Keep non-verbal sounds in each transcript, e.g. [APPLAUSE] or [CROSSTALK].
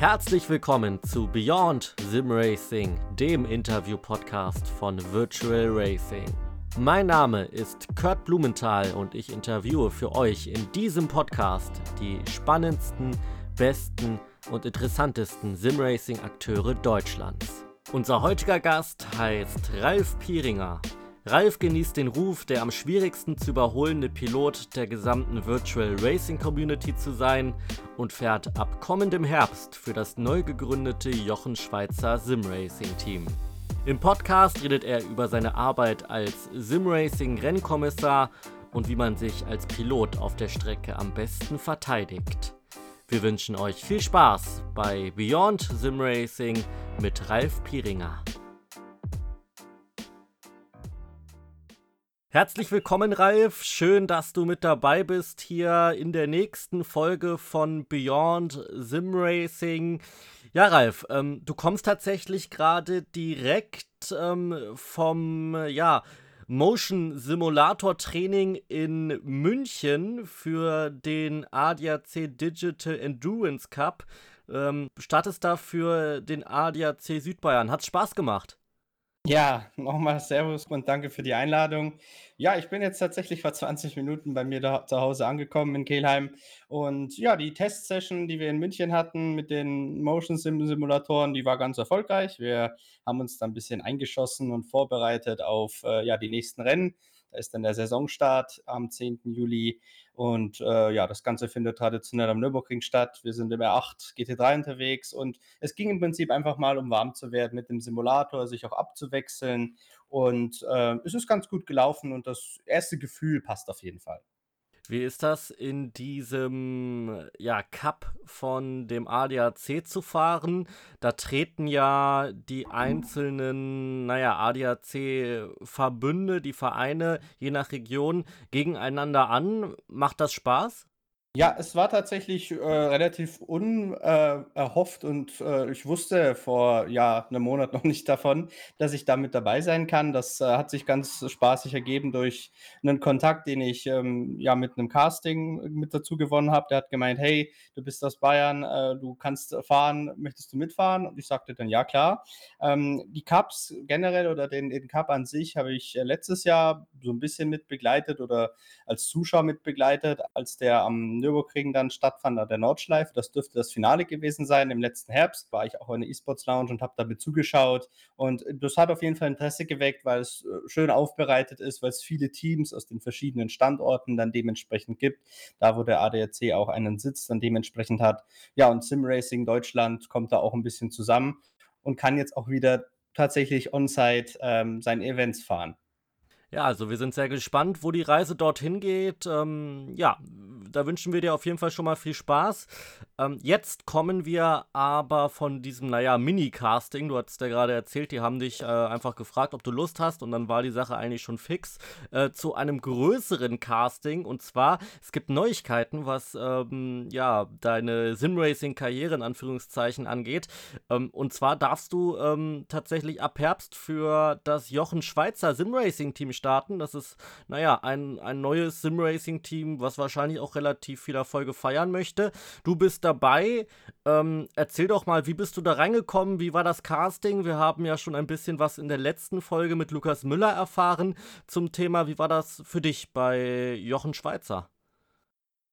Herzlich willkommen zu Beyond Sim Racing, dem Interview-Podcast von Virtual Racing. Mein Name ist Kurt Blumenthal und ich interviewe für euch in diesem Podcast die spannendsten, besten und interessantesten Simracing-Akteure Deutschlands. Unser heutiger Gast heißt Ralf Pieringer. Ralf genießt den Ruf, der am schwierigsten zu überholende Pilot der gesamten Virtual Racing Community zu sein und fährt ab kommendem Herbst für das neu gegründete Jochen Schweizer Simracing Team. Im Podcast redet er über seine Arbeit als Simracing Rennkommissar und wie man sich als Pilot auf der Strecke am besten verteidigt. Wir wünschen euch viel Spaß bei Beyond Simracing mit Ralf Pieringer. Herzlich willkommen, Ralf. Schön, dass du mit dabei bist hier in der nächsten Folge von Beyond Sim Racing. Ja, Ralf, ähm, du kommst tatsächlich gerade direkt ähm, vom, ja, Motion Simulator Training in München für den ADAC Digital Endurance Cup. Ähm, startest da für den ADAC Südbayern. Hat's Spaß gemacht? Ja, nochmal Servus und danke für die Einladung. Ja, ich bin jetzt tatsächlich vor 20 Minuten bei mir da zu Hause angekommen in Kelheim. Und ja, die Testsession, die wir in München hatten mit den Motion Sim Simulatoren, die war ganz erfolgreich. Wir haben uns da ein bisschen eingeschossen und vorbereitet auf äh, ja, die nächsten Rennen. Da ist dann der Saisonstart am 10. Juli und äh, ja, das Ganze findet traditionell am Nürburgring statt. Wir sind im R8 GT3 unterwegs und es ging im Prinzip einfach mal, um warm zu werden mit dem Simulator, sich auch abzuwechseln. Und äh, es ist ganz gut gelaufen und das erste Gefühl passt auf jeden Fall. Wie ist das in diesem ja, Cup von dem ADAC zu fahren? Da treten ja die einzelnen, naja, ADAC-Verbünde, die Vereine, je nach Region, gegeneinander an. Macht das Spaß? Ja, es war tatsächlich, äh, relativ unerhofft und, äh, ich wusste vor, ja, 'nem Monat [LAUGHS] noch nicht davon, dass ich da mit dabei sein kann. Das, äh, hat sich ganz spaßig ergeben durch einen Kontakt, den ich, ähm, ja, mit einem Casting mit dazu gewonnen habe. Der hat gemeint: „Hey, du bist aus Bayern, äh, du kannst fahren, möchtest du mitfahren?“ Und ich sagte dann: „Ja, klar.“ Ähm, die Cups generell oder den den Cup an sich habe ich, äh, letztes Jahr so ein bisschen mitbegleitet oder als Zuschauer mitbegleitet, als der am Nürburgring dann stattfand, an der Nordschleife. Das dürfte das Finale gewesen sein. Im letzten Herbst war ich auch in der E-Sports Lounge und habe damit zugeschaut. Und das hat auf jeden Fall Interesse geweckt, weil es äh, schön aufbereitet ist, weil es viele Teams aus den verschiedenen Standorten dann dementsprechend gibt. Da, wo der ADAC auch einen Sitz dann dementsprechend hat. Ja, und Sim Racing Deutschland kommt da auch ein bisschen zusammen und kann jetzt auch wieder tatsächlich on-site ähm, seine Events fahren. Ja, also wir sind sehr gespannt, wo die Reise dorthin geht. Ähm, ja, da wünschen wir dir auf jeden Fall schon mal viel Spaß. Ähm, jetzt kommen wir aber von diesem, naja, Mini-Casting. Du hattest ja gerade erzählt, die haben dich äh, einfach gefragt, ob du Lust hast und dann war die Sache eigentlich schon fix. Äh, zu einem größeren Casting und zwar, es gibt Neuigkeiten, was ähm, ja deine Simracing-Karriere in Anführungszeichen angeht. Ähm, und zwar darfst du ähm, tatsächlich ab Herbst für das Jochen Schweizer Simracing-Team starten. Das ist, naja, ein, ein neues Simracing-Team, was wahrscheinlich auch relativ viel Erfolge feiern möchte. Du bist dabei. Ähm, erzähl doch mal, wie bist du da reingekommen? Wie war das Casting? Wir haben ja schon ein bisschen was in der letzten Folge mit Lukas Müller erfahren zum Thema. Wie war das für dich bei Jochen Schweizer?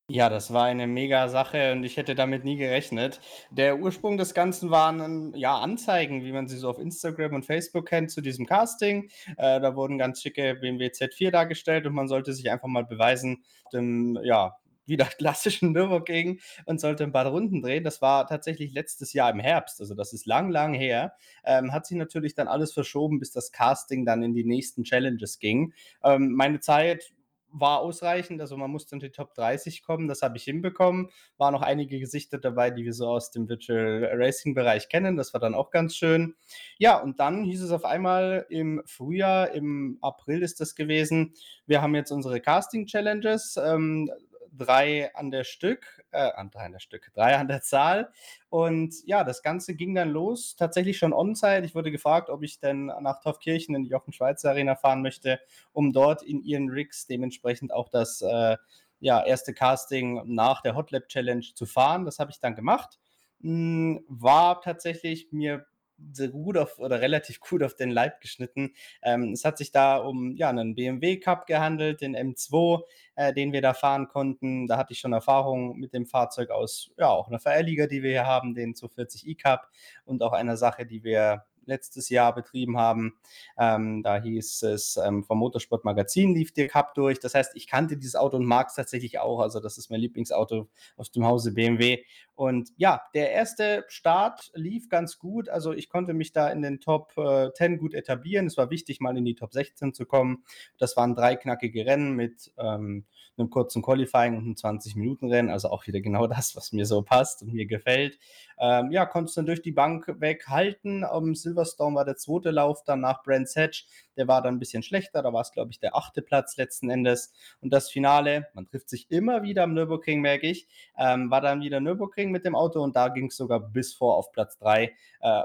Ja, das war eine mega Sache und ich hätte damit nie gerechnet. Der Ursprung des Ganzen waren, ja, Anzeigen, wie man sie so auf Instagram und Facebook kennt, zu diesem Casting. Äh, da wurden ganz schicke BMW Z4 dargestellt und man sollte sich einfach mal beweisen, dem, ja, wieder klassischen Nürburgring und sollte ein paar Runden drehen. Das war tatsächlich letztes Jahr im Herbst, also das ist lang, lang her. Ähm, hat sich natürlich dann alles verschoben, bis das Casting dann in die nächsten Challenges ging. Ähm, meine Zeit war ausreichend, also man musste in die Top 30 kommen, das habe ich hinbekommen. Waren noch einige Gesichter dabei, die wir so aus dem Virtual Racing Bereich kennen, das war dann auch ganz schön. Ja, und dann hieß es auf einmal im Frühjahr, im April ist das gewesen, wir haben jetzt unsere Casting Challenges. Ähm, drei an der Stück, äh, drei an der Stück, drei an der Zahl. Und ja, das Ganze ging dann los, tatsächlich schon on-site. Ich wurde gefragt, ob ich denn nach Taufkirchen in die Jochen Schweizer Arena fahren möchte, um dort in ihren Rigs dementsprechend auch das äh, ja, erste Casting nach der Hot Lab Challenge zu fahren. Das habe ich dann gemacht. hm, war tatsächlich mir sehr gut auf oder relativ gut auf den Leib geschnitten. Ähm, es hat sich da um ja, 'nen BMW Cup gehandelt, den M2, äh, den wir da fahren konnten. Da hatte ich schon Erfahrung mit dem Fahrzeug aus, ja, auch 'ner VR-Liga, die wir hier haben, den 240 E-Cup und auch einer Sache, die wir letztes Jahr betrieben haben. Ähm, da hieß es, ähm, vom Motorsport Magazin lief der Cup durch. Das heißt, ich kannte dieses Auto und mag es tatsächlich auch. Also, das ist mein Lieblingsauto aus dem Hause BMW. Und ja, der erste Start lief ganz gut. Also, ich konnte mich da in den Top äh, 10 gut etablieren. Es war wichtig, mal in die Top 16 zu kommen. Das waren drei knackige Rennen mit ähm, einem kurzen Qualifying und einem 20-Minuten-Rennen. Also auch wieder genau [LAUGHS] das, was mir so passt und mir gefällt. Ähm, ja, konnte es dann durch die Bank weghalten. Am Silverstone war der zweite Lauf dann nach Brands Hatch. Der war dann ein bisschen schlechter. Da war es, glaube ich, der achte Platz letzten Endes. Und das Finale, man trifft sich immer wieder am Nürburgring, merke ich, ähm, war dann wieder Nürburgring mit dem Auto und da ging es sogar bis vor auf Platz 3, äh,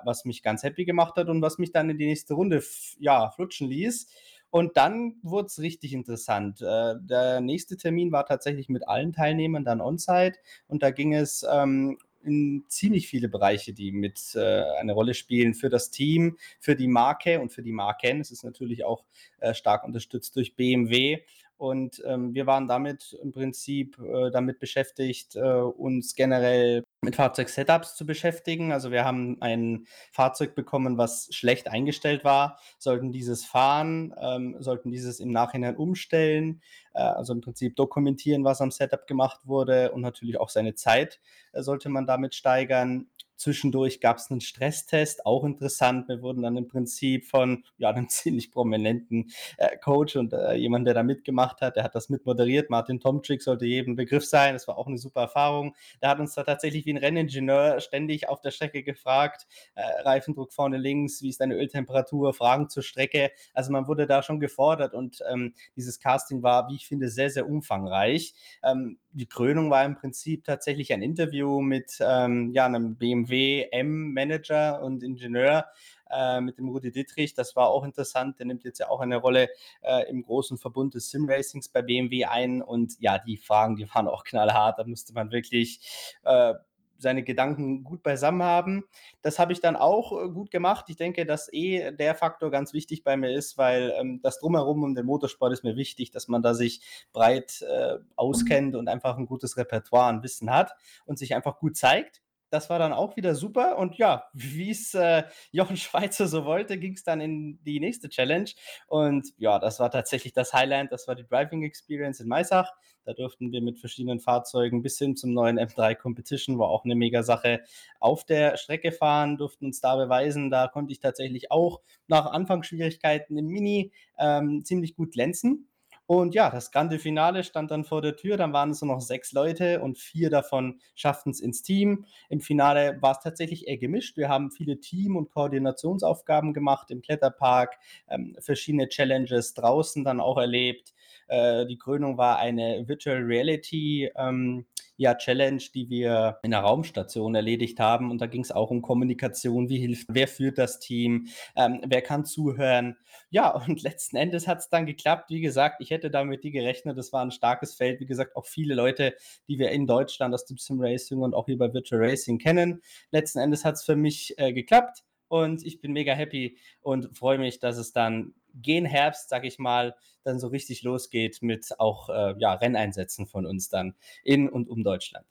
was mich ganz happy gemacht hat und was mich dann in die nächste Runde ja, flutschen ließ. Und dann wurde es richtig interessant. Äh, der nächste Termin war tatsächlich mit allen Teilnehmern dann on-site und da ging es ähm, in ziemlich viele Bereiche, die mit äh, eine Rolle spielen für das Team, für die Marke und für die Marken. Es ist natürlich auch äh, stark unterstützt durch BMW. Und ähm, wir waren damit im Prinzip äh, damit beschäftigt, äh, uns generell mit Fahrzeug-Setups zu beschäftigen. Also wir haben ein Fahrzeug bekommen, was schlecht eingestellt war, sollten dieses fahren, ähm, sollten dieses im Nachhinein umstellen, äh, also im Prinzip dokumentieren, was am Setup gemacht wurde und natürlich auch seine Zeit äh, sollte man damit steigern. Zwischendurch gab es einen Stresstest, auch interessant. Wir wurden dann im Prinzip von ja, einem [LAUGHS] ziemlich prominenten äh, Coach und äh, jemand, der da mitgemacht hat, der hat das mitmoderiert. Martin Tomczyk sollte jedem Begriff sein. Das war auch eine super Erfahrung. Der hat uns da tatsächlich wie ein Renningenieur ständig auf der Strecke gefragt. Äh, Reifendruck vorne links, wie ist deine Öltemperatur, Fragen zur Strecke. Also man wurde da schon gefordert und ähm, dieses Casting war, wie ich finde, sehr, sehr umfangreich. Ähm, die Krönung war im Prinzip tatsächlich ein Interview mit ähm, ja, einem BMW M-Manager und Ingenieur, äh, mit dem Rudi Dittrich. Das war auch interessant. Der nimmt jetzt ja auch eine Rolle äh, im großen Verbund des Sim-Racings bei BMW ein. Und ja, die Fragen, die waren auch knallhart. Da musste man wirklich äh, seine Gedanken gut beisammen haben. Das habe ich dann auch äh, gut gemacht. Ich denke, dass eh der Faktor ganz wichtig bei mir ist, weil ähm, das Drumherum um den Motorsport ist mir wichtig, dass man da sich breit äh, auskennt und einfach ein gutes Repertoire an Wissen hat und sich einfach gut zeigt. Das war dann auch wieder super. Und ja, wie es äh, Jochen Schweizer so wollte, ging es dann in die nächste Challenge. Und ja, das war tatsächlich das Highlight. Das war die Driving Experience in Maisach. Da durften wir mit verschiedenen Fahrzeugen bis hin zum neuen M3 Competition, war auch eine mega Sache, auf der Strecke fahren, durften uns da beweisen. Da konnte ich tatsächlich auch nach Anfangsschwierigkeiten im Mini ähm, ziemlich gut glänzen. Und ja, das grande Finale stand dann vor der Tür. Dann waren es nur noch sechs Leute und vier davon schafften es ins Team. Im Finale war es tatsächlich eher gemischt. Wir haben viele Team- und Koordinationsaufgaben gemacht im Kletterpark, ähm, verschiedene Challenges draußen dann auch erlebt. Äh, die Krönung war eine Virtual Reality ähm, ja, Challenge, die wir in der Raumstation erledigt haben. Und da ging es auch um Kommunikation, wie hilft, wer führt das Team, ähm, wer kann zuhören. Ja, [LAUGHS] und letzten Endes hat es dann geklappt. Wie gesagt, ich hätte damit die gerechnet. Das war ein starkes Feld. Wie gesagt, auch viele Leute, die wir in Deutschland aus dem Sim Racing und auch hier bei Virtual Racing kennen. Letzten Endes hat es für mich äh, geklappt und ich bin mega happy und freue mich, dass es dann gen Herbst, sag ich mal, dann so richtig losgeht mit auch äh, ja, Renneinsätzen von uns dann in und um Deutschland.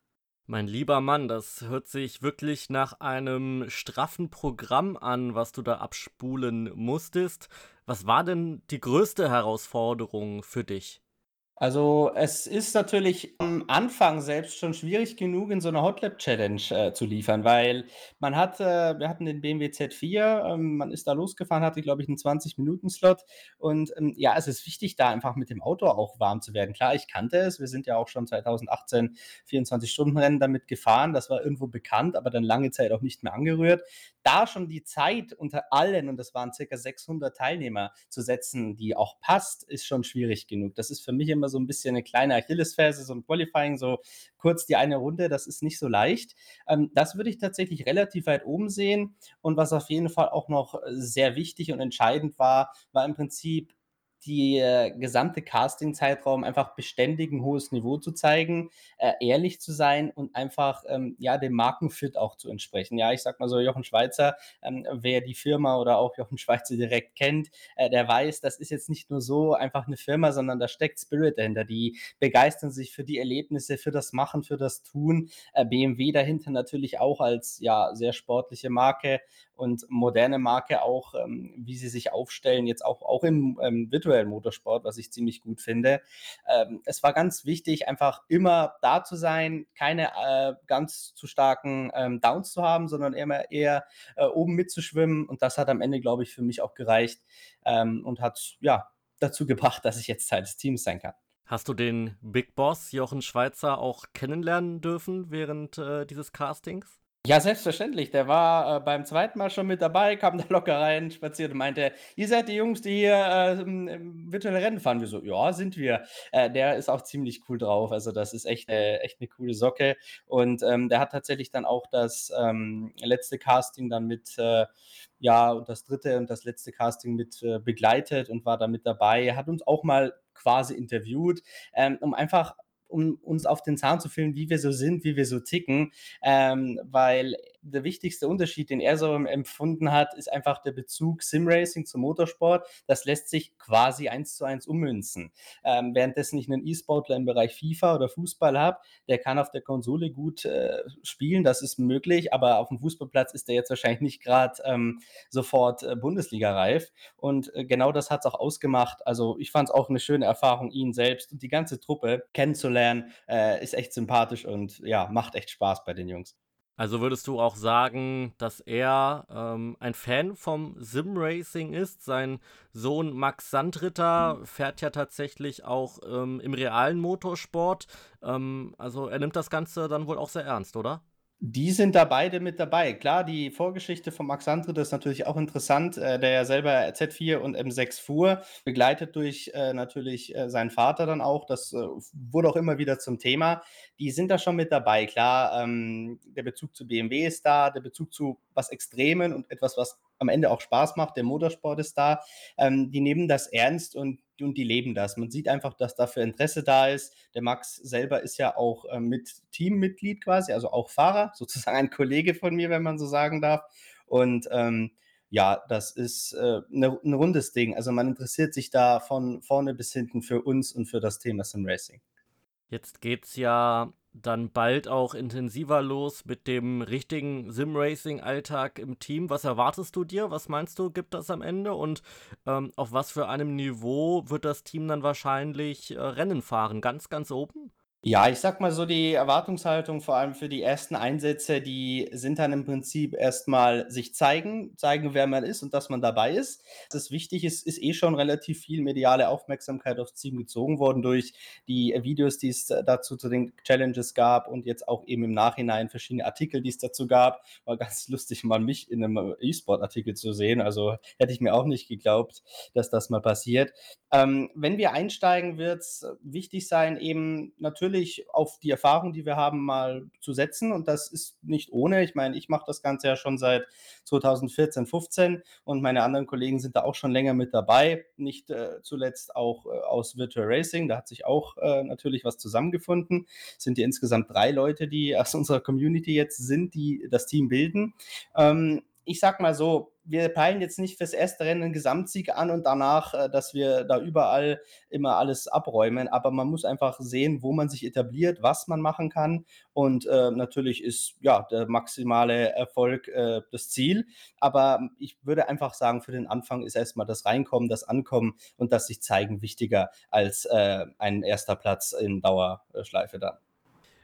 Mein lieber Mann, das hört sich wirklich nach einem straffen Programm an, was du da abspulen musstest. Was war denn die größte Herausforderung für dich? Also, es ist natürlich am Anfang selbst schon schwierig genug, in so 'ner Hot Lap Challenge, äh, zu liefern, weil man hat äh, wir hatten den BMW Z4, ähm, man ist da losgefahren, hatte, glaube ich, 'n 20-Minuten-Slot und, ähm, ja, es ist wichtig, da einfach mit dem Auto auch warm zu werden. Klar, ich kannte es, wir sind ja auch schon 2018 24-Stunden-Rennen damit gefahren, das war irgendwo bekannt, aber dann lange Zeit auch nicht mehr angerührt. Da schon die Zeit unter allen, und das waren circa 600 Teilnehmer, zu setzen, die auch passt, ist schon schwierig genug. Das ist für mich immer so ein bisschen eine kleine Achillesferse, so ein Qualifying, so kurz die eine Runde, das ist nicht so leicht. Ähm, das würde ich tatsächlich relativ weit oben sehen. Und was auf jeden Fall auch noch sehr wichtig und entscheidend war, war im Prinzip die äh, gesamte Casting-Zeitraum einfach beständig ein hohes Niveau zu zeigen, äh, ehrlich zu sein und einfach, ähm, ja, dem Markenfit auch zu entsprechen. Ja, ich sag mal so, Jochen Schweizer, ähm, wer die Firma oder auch Jochen Schweizer direkt kennt, äh, der weiß, das ist jetzt nicht nur so einfach eine Firma, sondern da steckt Spirit dahinter. Die begeistern sich für die Erlebnisse, für das Machen, für das Tun. Äh, BMW dahinter natürlich auch als, ja, sehr sportliche Marke und moderne Marke auch, ähm, wie sie sich aufstellen, jetzt auch, auch im ähm, virtuellen Motorsport, was ich ziemlich gut finde. Ähm, es war ganz wichtig, einfach immer da zu sein, keine äh, ganz zu starken ähm, Downs zu haben, sondern immer eher äh, oben mitzuschwimmen. Und das hat am Ende, glaube ich, für mich auch gereicht ähm, und hat ja dazu gebracht, dass ich jetzt Teil des Teams sein kann. Hast du den Big Boss Jochen Schweizer auch kennenlernen dürfen während äh, dieses Castings? Ja, selbstverständlich. Der war, äh, beim zweiten Mal schon mit dabei, kam da locker rein, spaziert und meinte: „Ihr seid die Jungs, die hier, ähm, virtuelle Rennen fahren?“ Wir so: „Ja, sind wir.“ Äh, der ist auch ziemlich cool drauf. Also, das ist echt 'ne echt 'ne coole Socke. Und, ähm, der hat tatsächlich dann auch das, ähm, letzte Casting dann mit, äh ja, und das dritte und das letzte Casting mit, äh, begleitet und war da mit dabei. Hat uns auch mal quasi interviewt, ähm, um einfach um uns auf den Zahn zu fühlen, wie wir so sind, wie wir so ticken, ähm, weil der wichtigste Unterschied, den er so empfunden hat, ist einfach der Bezug Simracing zum Motorsport. Das lässt sich quasi eins zu eins ummünzen. Ähm, währenddessen ich einen E-Sportler im Bereich FIFA oder Fußball habe, der kann auf der Konsole gut äh, spielen, das ist möglich, aber auf dem Fußballplatz ist der jetzt wahrscheinlich nicht gerade ähm, sofort äh, Bundesliga-reif. Und äh, genau das hat es auch ausgemacht. Also ich fand es auch eine schöne Erfahrung, ihn selbst und die ganze Truppe kennenzulernen. Äh, ist echt sympathisch und ja, macht echt Spaß bei den Jungs. Also würdest du auch sagen, dass er ähm, ein Fan vom Sim-Racing ist? Sein Sohn Max Sandritter fährt ja tatsächlich auch ähm, im realen Motorsport. Ähm, also er nimmt das Ganze dann wohl auch sehr ernst, oder? Die sind da beide mit dabei. Klar, die Vorgeschichte von Max Sandrit ist natürlich auch interessant, äh, der ja selber Z4 und M6 fuhr, begleitet durch äh, natürlich äh, seinen Vater dann auch. Das äh, wurde auch immer wieder zum Thema. Die sind da schon mit dabei. Klar, ähm, der Bezug zu BMW ist da, der Bezug zu was Extremen und etwas, was am Ende auch Spaß macht, der Motorsport ist da. Ähm, die nehmen das ernst und und die leben das. Man sieht einfach, dass dafür Interesse da ist. Der Max selber ist ja auch äh, mit Teammitglied quasi, also auch Fahrer, [LAUGHS] sozusagen ein Kollege von mir, wenn man so sagen darf. Und ähm, ja, das ist äh, ne, ein rundes Ding. Also man interessiert sich da von vorne bis hinten für uns und für das Thema Sim Racing. Jetzt geht's ja dann bald auch intensiver los mit dem richtigen Sim-Racing-Alltag im Team. Was erwartest du dir? Was meinst du, gibt das am Ende? Und ähm, auf was für einem Niveau wird das Team dann wahrscheinlich äh, Rennen fahren? Ganz, ganz oben? Ja, ich sag mal so, die Erwartungshaltung vor allem für die ersten Einsätze, die sind dann im Prinzip erstmal sich zeigen, zeigen, wer man ist und dass man dabei ist. Das wichtig ist, ist eh schon relativ viel mediale Aufmerksamkeit aufs Team gezogen worden durch die Videos, die es dazu zu den Challenges gab und jetzt auch eben im Nachhinein verschiedene Artikel, die es dazu gab. War ganz [LAUGHS] lustig, mal mich in einem E-Sport-Artikel zu sehen. Also hätte ich mir auch nicht geglaubt, dass das mal passiert. Ähm, wenn wir einsteigen, wird es wichtig sein, eben natürlich natürlich auf die Erfahrung, die wir haben, mal zu setzen. Und das ist nicht ohne. Ich meine, ich mache das Ganze ja schon seit 2014, 15 und meine anderen Kollegen sind da auch schon länger mit dabei. Nicht äh, zuletzt auch äh, aus Virtual Racing. Da hat sich auch äh, natürlich was zusammengefunden. Es sind ja insgesamt drei Leute, die aus unserer Community jetzt sind, die das Team bilden. Ähm, ich sag mal so, wir peilen jetzt nicht fürs erste Rennen einen Gesamtsieg an und danach, äh, dass wir da überall immer alles abräumen, aber man muss einfach sehen, wo man sich etabliert, was man machen kann und äh, natürlich ist ja der maximale Erfolg äh, das Ziel, aber ich würde einfach sagen, für den Anfang ist erstmal das Reinkommen, das Ankommen und das sich zeigen wichtiger als äh, ein erster Platz in Dauerschleife dann.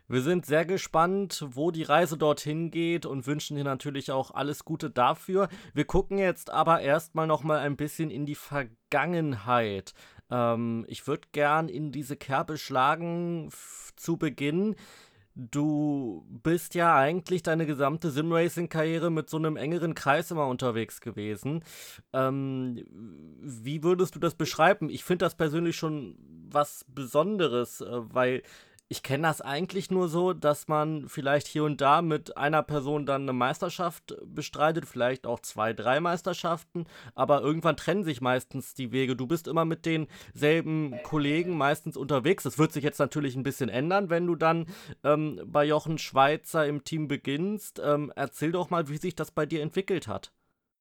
Wir sind sehr gespannt, wo die Reise dorthin geht und wünschen dir natürlich auch alles Gute dafür. Wir gucken jetzt aber erstmal noch mal ein bisschen in die Vergangenheit. Ähm, ich würde gern in diese Kerbe schlagen zu Beginn. Du bist ja eigentlich deine gesamte Simracing-Karriere mit so einem engeren Kreis immer unterwegs gewesen. Ähm, wie würdest du das beschreiben? Ich finde das persönlich schon was Besonderes, äh, weil ich kenne das eigentlich nur so, dass man vielleicht hier und da mit einer Person dann eine Meisterschaft bestreitet, vielleicht auch zwei, drei Meisterschaften, aber irgendwann trennen sich meistens die Wege. Du bist immer mit denselben Kollegen meistens unterwegs. Das wird sich jetzt natürlich ein bisschen ändern, wenn du dann ähm, bei Jochen Schweizer im Team beginnst. Ähm, erzähl doch mal, wie sich das bei dir entwickelt hat.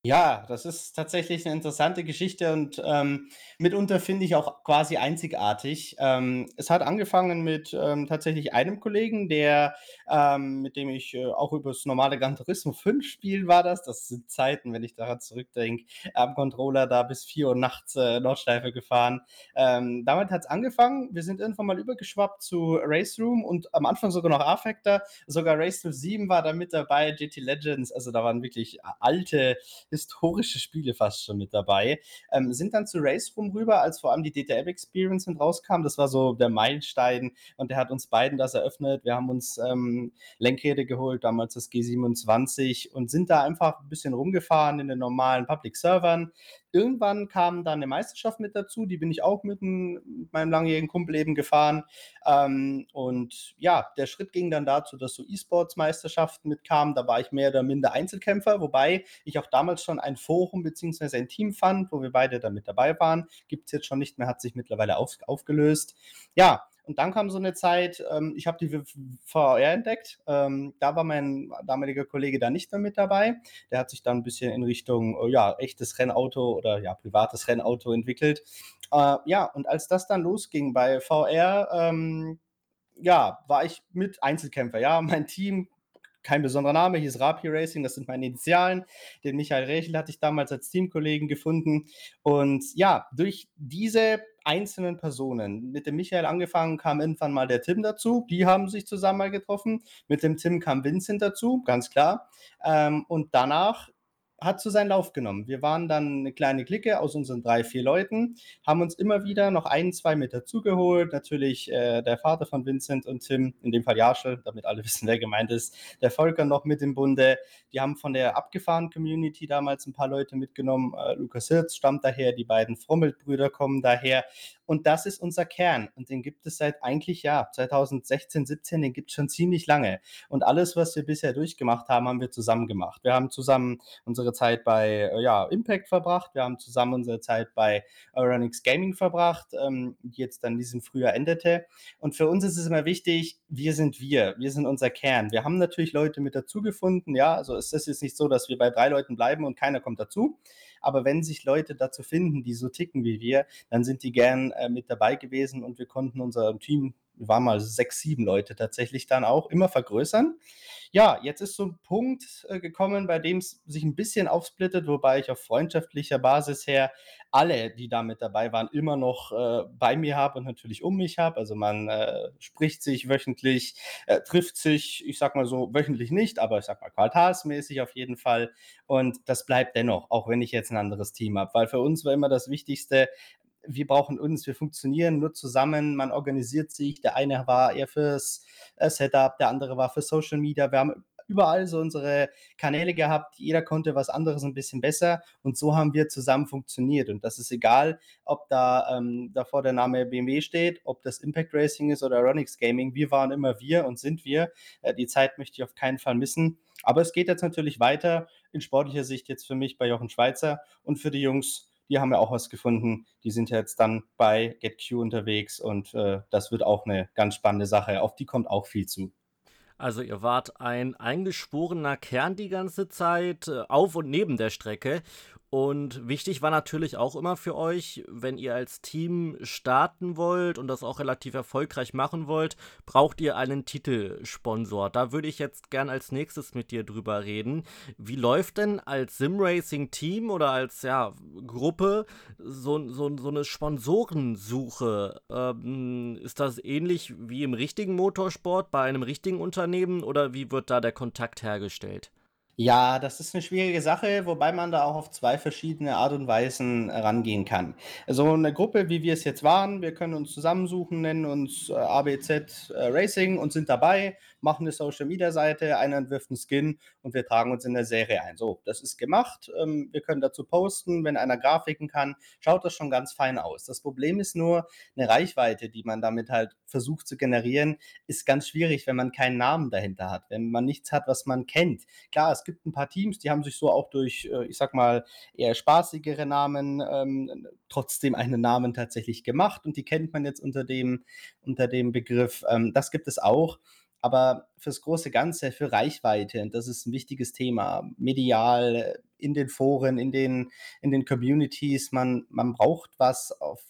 Ja, das ist tatsächlich eine interessante Geschichte und, ähm, mitunter finde ich auch quasi einzigartig. Ähm, es hat angefangen mit, ähm, tatsächlich einem Kollegen, der, ähm, mit dem ich, äh, auch übers normale Gran Turismo 5 Spiel war das. Das sind Zeiten, wenn ich daran zurückdenke, am Controller da bis 4 Uhr nachts, äh, Nordschleife gefahren. Ähm, damit hat's angefangen. Wir sind irgendwann mal übergeschwappt zu Race Room und am Anfang sogar noch A-Factor. Sogar Race to 7 war da mit dabei, GT Legends. Also, da waren wirklich alte historische Spiele fast schon mit dabei. Ähm, sind dann zu Race Room rüber, als vor allem die DTM Experience rauskam. Das war so der Meilenstein und der hat uns beiden das eröffnet. Wir haben uns ähm, Lenkräder geholt, damals das G27 und sind da einfach ein bisschen rumgefahren in den normalen Public Servern. Irgendwann kam dann eine Meisterschaft mit dazu, die bin ich auch mit, mit meinem langjährigen Kumpel eben gefahren. Ähm, und ja, der Schritt ging dann dazu, dass so E-Sports-Meisterschaften mitkamen. Da war ich mehr oder minder Einzelkämpfer, wobei ich auch damals schon ein Forum bzw. ein Team fand, wo wir beide dann mit dabei waren. Gibt es jetzt schon nicht mehr, hat sich mittlerweile auf, aufgelöst. Ja, und dann kam so eine Zeit, ähm, ich habe die VR entdeckt. Ähm, da war mein damaliger Kollege da nicht mehr mit dabei. Der hat sich dann ein bisschen in Richtung, äh, ja, echtes Rennauto oder ja, privates Rennauto entwickelt. Äh, ja, und als das dann losging bei VR, ähm, ja, war ich mit Einzelkämpfer. Ja, mein Team kein besonderer Name, hieß Rapi Racing, das sind meine Initialen. Den Michael Rechel hatte ich damals als Teamkollegen gefunden. Und ja, durch diese einzelnen Personen, mit dem Michael angefangen, kam irgendwann mal der Tim dazu. Die haben sich zusammen mal getroffen. Mit dem Tim kam Vincent dazu, ganz klar. Ähm, und danach hat so seinen Lauf genommen. Wir waren dann eine kleine Clique aus unseren drei, vier Leuten, haben uns immer wieder noch ein, zwei mit dazugeholt. Natürlich äh, der Vater von Vincent und Tim, in dem Fall Jarschel, damit alle [LAUGHS] wissen, wer gemeint ist. Der Volker noch mit im Bunde. Die haben von der abgefahrenen Community damals ein paar Leute mitgenommen. Äh, Lukas Hirz stammt daher, die beiden Frommelt-Brüder kommen daher. Und das ist unser Kern. Und den gibt es seit eigentlich, ja, 2016, 17, den gibt es schon ziemlich lange. Und alles, was wir bisher durchgemacht haben, haben wir zusammen gemacht. Wir haben zusammen unsere Zeit bei äh, ja, Impact verbracht. Wir haben zusammen unsere Zeit bei Euronix Gaming verbracht, ähm, die jetzt dann diesen Frühjahr endete. Und für uns ist es immer wichtig, wir sind wir. Wir sind unser Kern. Wir haben natürlich Leute mit dazu gefunden. Ja, also es ist jetzt nicht so, dass wir bei drei Leuten bleiben und keiner kommt dazu. Aber wenn sich Leute dazu finden, die so ticken wie wir, dann sind die gern äh, mit dabei gewesen und wir konnten unser Team, waren mal sechs, sieben Leute tatsächlich dann auch, immer vergrößern. Ja, jetzt ist so ein Punkt äh, gekommen, bei dem es sich ein bisschen aufsplittet, wobei ich auf freundschaftlicher Basis her alle, die da mit dabei waren, immer noch äh, bei mir habe und natürlich um mich habe. Also man äh, spricht sich wöchentlich, äh, trifft sich, ich sag mal so, wöchentlich nicht, aber ich sag mal quartalsmäßig auf jeden Fall. Und das bleibt dennoch, auch wenn ich jetzt ein anderes Team habe. Weil für uns war immer das Wichtigste, wir brauchen uns, wir funktionieren nur zusammen, man organisiert sich. Der eine war eher fürs äh, Setup, der andere war für Social Media. Wir haben überall so unsere Kanäle gehabt. Jeder konnte was anderes ein bisschen besser und so haben wir zusammen funktioniert. Und das ist egal, ob da ähm, davor der Name BMW steht, ob das Impact Racing ist oder Ronix Gaming. Wir waren immer wir und sind wir. Äh, die Zeit möchte ich auf keinen Fall missen. Aber es geht jetzt natürlich weiter in sportlicher Sicht jetzt für mich bei Jochen Schweizer und für die Jungs die haben ja auch was gefunden. Die sind jetzt dann bei GetQ unterwegs und äh, das wird auch eine ganz spannende Sache. Auf die kommt auch viel zu. Also ihr wart ein eingeschworener Kern die ganze Zeit, äh, auf und neben der Strecke. Und wichtig war natürlich auch immer für euch, wenn ihr als Team starten wollt und das auch relativ erfolgreich machen wollt, braucht ihr einen Titelsponsor. Da würde ich jetzt gern als nächstes mit dir drüber reden. Wie läuft denn als Simracing-Team oder als ja, Gruppe so, so, so eine Sponsorensuche? Ähm, ist das ähnlich wie im richtigen Motorsport bei einem richtigen Unternehmen oder wie wird da der Kontakt hergestellt? Ja, das ist 'ne schwierige Sache, wobei man da auch auf 2 verschiedene Art und Weisen rangehen kann. So 'ne Gruppe, wie wir es jetzt waren, wir können uns zusammensuchen, nennen uns, äh, ABZ, äh, Racing und sind dabei, machen 'ne Social-Media-Seite, einer entwirft 'n Skin und wir tragen uns in der Serie ein. So, das ist gemacht. Ähm, wir können dazu posten, wenn einer Grafiken kann, schaut das schon ganz fein aus. Das Problem ist nur, 'ne Reichweite, die man damit halt versucht zu generieren, ist ganz schwierig, wenn man keinen Namen dahinter hat, wenn man nichts hat, was man kennt. Klar, es gibt 'n paar Teams, die haben sich so auch durch, äh, ich sage mal, eher spaßigere Namen, ähm, trotzdem einen Namen tatsächlich gemacht und die kennt man jetzt unter dem unter dem Begriff. Ähm, das gibt es auch, aber fürs große Ganze, für Reichweite, das ist 'n wichtiges Thema, medial, in den Foren, in den in den Communities, man man braucht was auf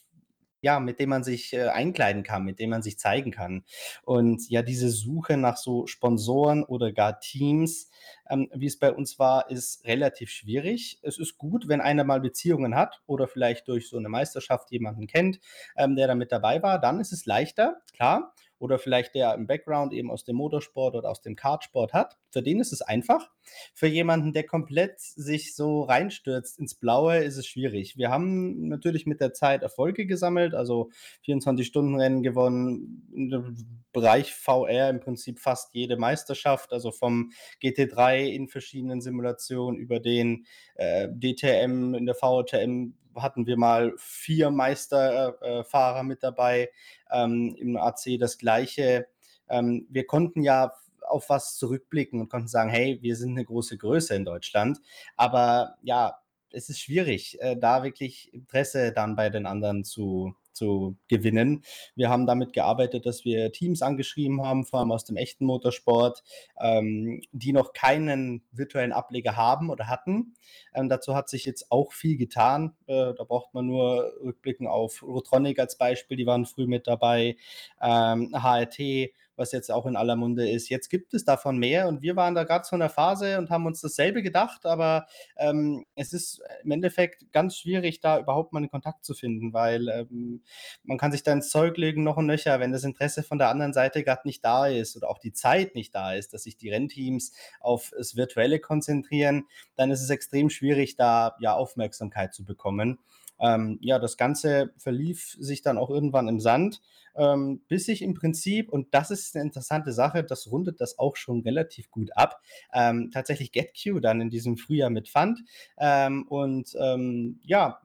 ja, mit dem man sich, äh, einkleiden kann, mit dem man sich zeigen kann. Und ja, diese Suche nach so Sponsoren oder gar Teams, ähm, wie es bei uns war, ist relativ schwierig. Es ist gut, wenn einer mal Beziehungen hat oder vielleicht durch so 'ne Meisterschaft jemanden kennt, ähm, der da mit dabei war, dann ist es leichter, klar. Oder vielleicht der im Background eben aus dem Motorsport oder aus dem Kartsport hat. Für den ist es einfach. Für jemanden, der komplett sich so reinstürzt ins Blaue, ist es schwierig. Wir haben natürlich mit der Zeit Erfolge gesammelt, also 24-Stunden-Rennen gewonnen, im Bereich VR im Prinzip fast jede Meisterschaft, also vom GT3 in verschiedenen Simulationen über den, äh, DTM. In der VRTM hatten wir mal 4 Meister äh, mit dabei, ähm, im AC das Gleiche. Ähm, wir konnten ja auf was zurückblicken und konnten sagen: „Hey, wir sind 'ne große Größe in Deutschland.“ Aber ja, es ist schwierig, äh, da wirklich Interesse dann bei den anderen zu zu gewinnen. Wir haben damit gearbeitet, dass wir Teams angeschrieben haben, vor allem aus dem echten Motorsport, ähm, die noch keinen virtuellen Ableger haben oder hatten. Ähm, dazu hat sich jetzt auch viel getan. Äh, da braucht man nur rückblicken auf Rotronic als Beispiel, die waren früh mit dabei, ähm, HRT, was jetzt auch in aller Munde ist. Jetzt gibt es davon mehr und wir waren da grad so in der Phase und haben uns dasselbe gedacht, aber, ähm, es ist im Endeffekt ganz schwierig, da überhaupt mal 'nen Kontakt zu finden, weil, ähm, man kann sich da ins Zeug legen noch und nöcher, wenn das Interesse von der anderen Seite grad nicht da ist oder auch die Zeit nicht da ist, dass sich die Rennteams auf das Virtuelle konzentrieren, dann ist es extrem schwierig, da, ja, Aufmerksamkeit zu bekommen. Ähm, ja, das Ganze verlief sich dann auch irgendwann im Sand, ähm, bis ich im Prinzip und das ist 'ne interessante Sache, das rundet das auch schon relativ gut ab, ähm, tatsächlich GetQ dann in diesem Frühjahr mit fand. Ähm, und, ähm, ja,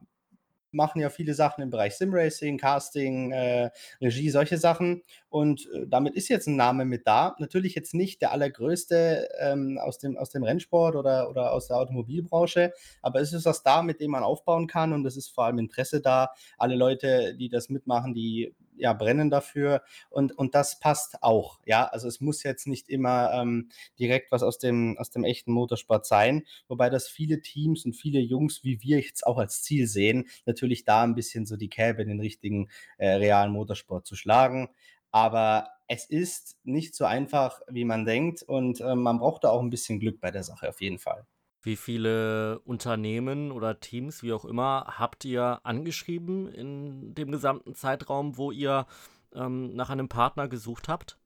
machen ja viele Sachen im Bereich Sim-Racing, Casting, äh, Regie, solche Sachen. Und, äh, damit ist jetzt 'n Name mit da. Natürlich jetzt nicht der allergrößte, ähm, aus dem aus dem Rennsport oder oder aus der Automobilbranche, aber es ist was da, mit dem man aufbauen kann und es ist vor allem Interesse da. Alle Leute, die das mitmachen, die, ja, brennen dafür und und das passt auch, ja? Also, es muss jetzt nicht immer, ähm, direkt was aus dem aus dem echten Motorsport sein, wobei das viele Teams und viele Jungs, wie wir jetzt auch als Ziel sehen, natürlich da 'n bisschen so die Kerbe in den richtigen, äh, realen Motorsport zu schlagen. Aber es ist nicht so einfach, wie man denkt und, ähm, man braucht da auch 'n bisschen Glück bei der Sache auf jeden Fall. Wie viele Unternehmen oder Teams, wie auch immer, habt ihr angeschrieben in dem gesamten Zeitraum, wo ihr, ähm, nach einem Partner gesucht habt?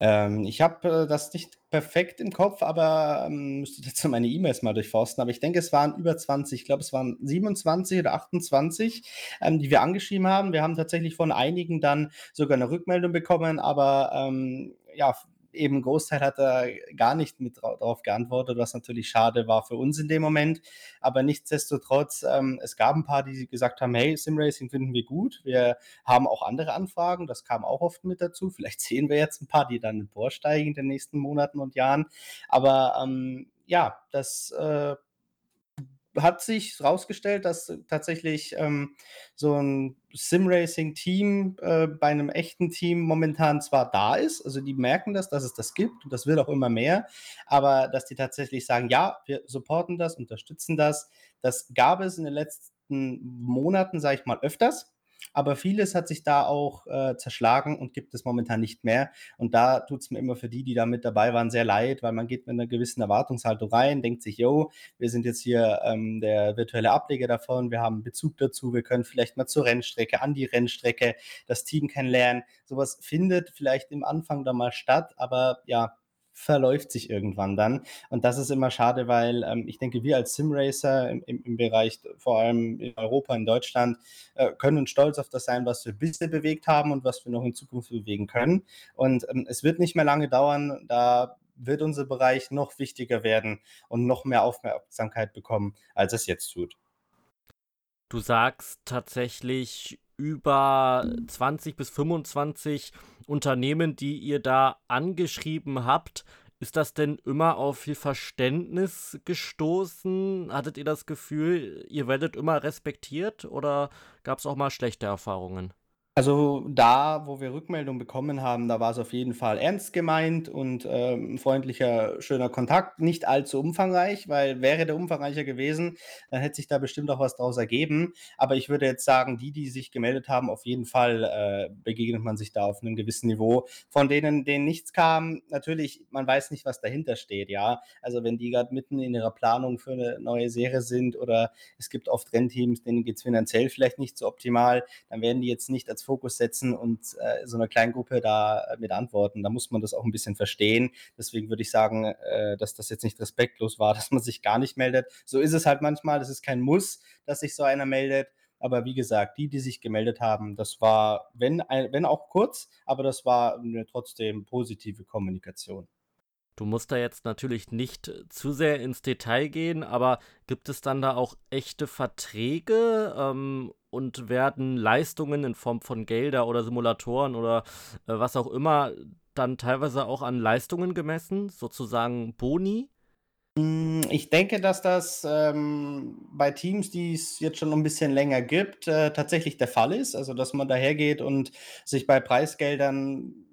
Ähm, ich habe, äh, das nicht perfekt im Kopf, aber, ähm, müsste [LAUGHS] dazu meine E-Mails mal durchforsten. Aber ich denke, es waren über 20. Ich glaube, es waren 27 oder 28, ähm, die wir angeschrieben haben. Wir haben tatsächlich von einigen dann sogar 'ne Rückmeldung bekommen, aber, ähm, ja, eben 'n Großteil hat da gar nicht mit drau drauf geantwortet, was natürlich schade war für uns in dem Moment. Aber nichtsdestotrotz, ähm, es gab 'n paar, die gesagt haben: „Hey, Sim-Racing finden wir gut. Wir haben auch andere Anfragen.“ Das kam auch oft mit dazu. Vielleicht [LAUGHS] sehen wir jetzt 'n paar, die dann emporsteigen in den nächsten Monaten und Jahren. Aber, ähm, ja, das, äh, hat sich rausgestellt, dass tatsächlich, ähm, so 'n Sim-Racing-Team, äh, bei 'nem echten Team momentan zwar da ist, also, die merken das, dass es das gibt und das wird auch immer mehr, aber dass die tatsächlich sagen: „Ja, wir supporten das, unterstützen das.“ Das gab es in den letzten Monaten, sage ich mal, öfters, aber vieles hat sich da auch, äh, zerschlagen und gibt es momentan nicht mehr. Und da tut's mir immer für die, die da mit dabei waren, sehr leid, weil man geht mit 'ner gewissen Erwartungshaltung rein, denkt sich: „Jo, wir sind jetzt hier, ähm, der virtuelle Ableger davon. Wir haben Bezug dazu. Wir können vielleicht mal zur Rennstrecke, an die Rennstrecke, das Team kennenlernen.“ So was findet vielleicht im Anfang dann mal statt, aber ja, verläuft sich irgendwann dann. Und das ist immer schade, weil ähm, ich denke, wir als Simracer im, im, im, Bereich, vor allem in Europa, in Deutschland, äh, können stolz auf das sein, was wir bisher bewegt haben und was wir noch in Zukunft bewegen können. Und ähm, es wird nicht mehr lange dauern, da wird unser Bereich noch wichtiger werden und noch mehr Aufmerksamkeit bekommen, als es jetzt tut. Du sagst tatsächlich über 20 bis 25 Unternehmen, die ihr da angeschrieben habt. Ist das denn immer auf viel Verständnis gestoßen? Hattet ihr das Gefühl, ihr werdet immer respektiert oder gab es auch mal schlechte Erfahrungen? Also da, wo wir Rückmeldung bekommen haben, da war es auf jeden Fall ernst gemeint und ähm, freundlicher, schöner Kontakt. Nicht allzu umfangreich, weil wäre der umfangreicher gewesen, dann hätte sich da bestimmt auch was draus ergeben. Aber ich würde jetzt sagen, die, die sich gemeldet haben, auf jeden Fall, äh, begegnet man sich da auf einem gewissen Niveau. Von denen, denen nichts kam, natürlich, man weiß nicht, was dahinter steht, ja. Also, wenn die gerade mitten in ihrer Planung für eine neue Serie sind oder es gibt oft Rennteams, denen geht es finanziell vielleicht nicht so optimal, dann werden die jetzt nicht als Fokus setzen und äh, so einer kleinen Gruppe da äh, mit antworten. Da muss man das auch ein bisschen verstehen. Deswegen würde ich sagen, äh, dass das jetzt nicht respektlos war, [LAUGHS] dass man sich gar nicht meldet. So ist es halt manchmal. Es ist kein Muss, dass sich so einer meldet. Aber wie gesagt, die, die sich gemeldet haben, das war, wenn, wenn auch kurz, aber das war eine trotzdem positive Kommunikation. Du musst da jetzt natürlich nicht zu sehr ins Detail gehen, aber gibt es dann da auch echte Verträge ähm, und werden Leistungen in Form von Gelder oder Simulatoren oder äh, was auch immer dann teilweise auch an Leistungen gemessen, sozusagen Boni? Hm, ich denke, dass das ähm, bei Teams, die es jetzt schon ein bisschen länger gibt, äh, tatsächlich der Fall ist. Also, dass man dahergeht und sich bei Preisgeldern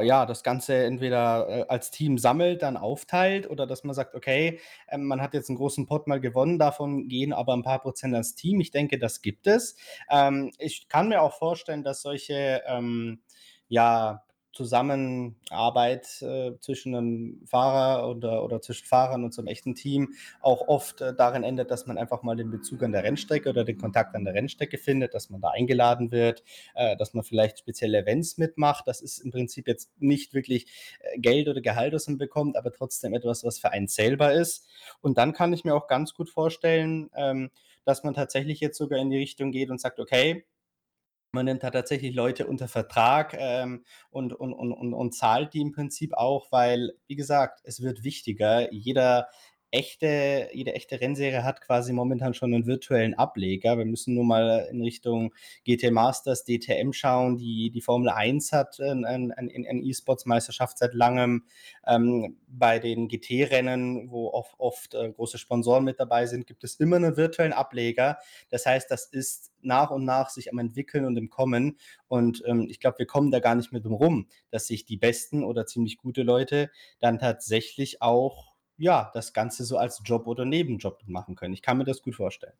ja, das Ganze entweder, äh, als Team sammelt, dann aufteilt oder dass man sagt: „Okay, ähm, man hat jetzt einen großen Pot mal gewonnen, davon gehen aber ein paar Prozent ans Team.“ Ich denke, das gibt es. Ähm, ich kann mir auch vorstellen, dass solche, ähm, ja, Zusammenarbeit äh, zwischen einem Fahrer oder, oder zwischen Fahrern und so einem echten Team auch oft äh, darin endet, dass man einfach mal den Bezug an der Rennstrecke oder den Kontakt an der Rennstrecke findet, dass man da eingeladen wird, äh, dass man vielleicht spezielle Events mitmacht. Das ist im Prinzip jetzt nicht wirklich äh, Geld oder Gehalt, das man bekommt, aber trotzdem etwas, was für einen zählbar ist. Und dann kann ich mir auch ganz gut vorstellen, ähm, dass man tatsächlich jetzt sogar in die Richtung geht und sagt, okay, man nimmt da tatsächlich Leute unter Vertrag, ähm, und und und und und zahlt die im Prinzip auch, weil, wie gesagt, es wird wichtiger. Jeder echte jede echte Rennserie hat quasi momentan schon einen virtuellen Ableger. Wir müssen nur mal in Richtung GT Masters, DTM schauen. Die die Formel 1 hat ein ein ein ein E-Sports-Meisterschaft seit Langem. Ähm, bei den GT-Rennen, wo oft oft, äh, große Sponsoren mit dabei sind, gibt es immer einen virtuellen Ableger. Das heißt, das ist nach und nach sich am Entwickeln und im Kommen. Und, ähm, ich glaube, wir kommen da gar nicht mehr drum rum, dass sich die besten oder ziemlich gute Leute dann tatsächlich auch ja, das Ganze so als Job oder Nebenjob machen können. Ich kann mir das gut vorstellen.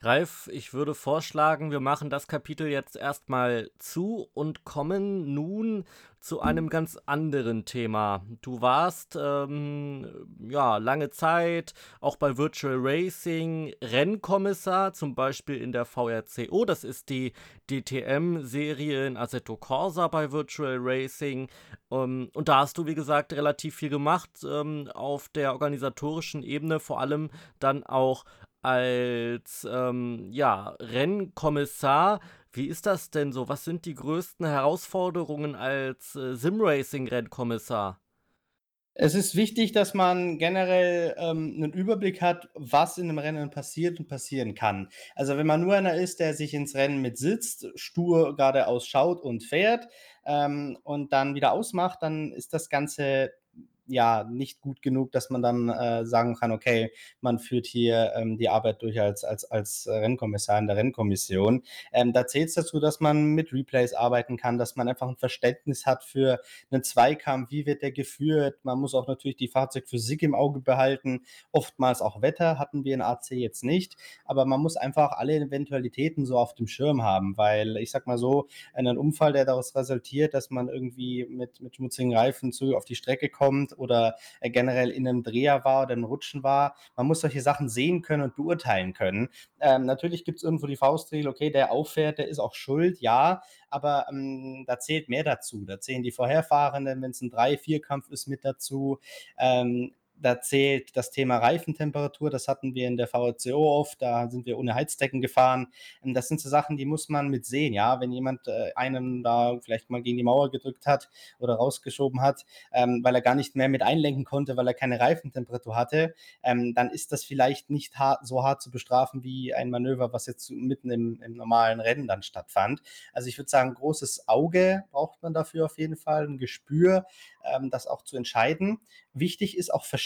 Ralf, ich würde vorschlagen, wir machen das Kapitel jetzt erstmal zu und kommen nun zu einem ganz anderen Thema. Du warst ähm, ja lange Zeit auch bei Virtual Racing Rennkommissar, zum Beispiel in der VRCO. Das ist die DTM-Serie in Assetto Corsa bei Virtual Racing. Ähm, und da hast du, wie gesagt, relativ viel gemacht ähm, auf der organisatorischen Ebene, vor allem dann auch als ähm, ja, Rennkommissar. Wie ist das denn so? Was sind die größten Herausforderungen als äh, Simracing-Rennkommissar? Es ist wichtig, dass man generell ähm, 'nen Überblick hat, was in 'nem Rennen passiert und passieren kann. Also, wenn man nur einer ist, der sich ins Rennen mit sitzt, stur geradeaus schaut und fährt, ähm, und dann wieder ausmacht, dann ist das Ganze ja nicht gut genug, dass man dann äh, sagen kann, okay, man führt hier ähm, die Arbeit durch als, als, als Rennkommissar in der Rennkommission. Ähm, da zählt es dazu, dass man mit Replays arbeiten kann, dass man einfach ein Verständnis hat für einen Zweikampf, wie wird der geführt. Man muss auch natürlich die Fahrzeugphysik im Auge behalten. Oftmals auch Wetter hatten wir in AC jetzt nicht, aber man muss einfach alle Eventualitäten so auf dem Schirm haben, weil ich sag mal so, ein Unfall, der daraus resultiert, dass man irgendwie mit, mit schmutzigen Reifen zu auf die Strecke kommt oder äh, generell in einem Dreher war oder im Rutschen war. Man muss solche Sachen sehen können und beurteilen können. Ähm, natürlich gibt es irgendwo die Faustregel, okay, der auffährt, der ist auch schuld, ja, aber ähm, da zählt mehr dazu. Da zählen die Vorherfahrenden, wenn es ein 3-4-Kampf ist, mit dazu. Ähm, da zählt das Thema Reifentemperatur, das hatten wir in der VRCO oft, da sind wir ohne Heizdecken gefahren. Ähm, das sind so Sachen, die muss man mit sehen, ja. Wenn jemand äh, einen da vielleicht mal gegen die Mauer gedrückt hat oder rausgeschoben hat, ähm, weil er gar nicht mehr mit einlenken konnte, weil er keine Reifentemperatur hatte, ähm, dann ist das vielleicht nicht so hart zu bestrafen wie ein Manöver, was jetzt mitten im, im normalen Rennen dann stattfand. Also ich würde sagen, großes Auge braucht man dafür auf jeden Fall, ein Gespür, das auch zu entscheiden. Wichtig ist auch Verständnis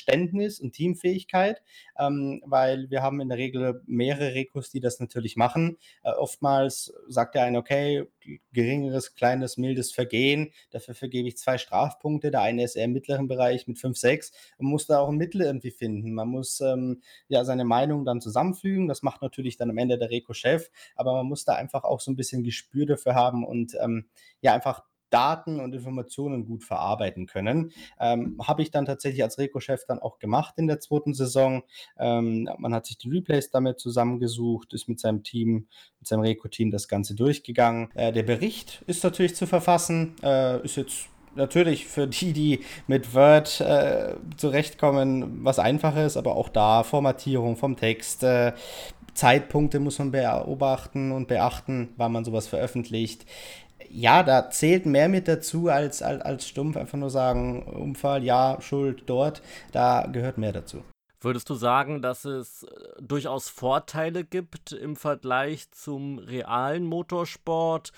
und Teamfähigkeit, ähm, weil wir haben in der Regel mehrere Rekos, die das natürlich machen. Äh, oftmals sagt der eine, okay, geringeres, kleines, mildes Vergehen, dafür vergebe ich zwei Strafpunkte. Der eine ist eher im mittleren Bereich mit 5, 6. Man muss da auch ein Mittel irgendwie finden. Man muss ähm, ja seine Meinung dann zusammenfügen. Das macht natürlich dann am Ende der Reko-Chef, aber man muss da einfach auch so ein bisschen Gespür dafür haben und ähm, ja, einfach Daten und Informationen gut verarbeiten können. Ähm, Habe ich dann tatsächlich als Reko-Chef dann auch gemacht in der zweiten Saison. Ähm, man hat sich die Replays damit zusammengesucht, ist mit seinem Team, mit seinem Reko-Team das Ganze durchgegangen. Äh, der Bericht ist natürlich zu verfassen, äh, ist jetzt natürlich für die, die mit Word äh, zurechtkommen, was einfaches, aber auch da Formatierung vom Text, äh, Zeitpunkte muss man beobachten und beachten, wann man sowas veröffentlicht ja, da zählt mehr mit dazu als, als, als stumpf einfach nur sagen, Unfall, ja, Schuld dort. Da gehört mehr dazu. Würdest du sagen, dass es äh, durchaus Vorteile gibt im Vergleich zum realen Motorsport?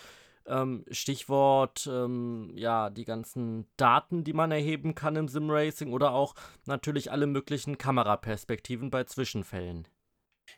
Ähm, Stichwort, ähm, ja, die ganzen Daten, die man erheben kann im Simracing oder auch natürlich alle möglichen Kameraperspektiven bei Zwischenfällen.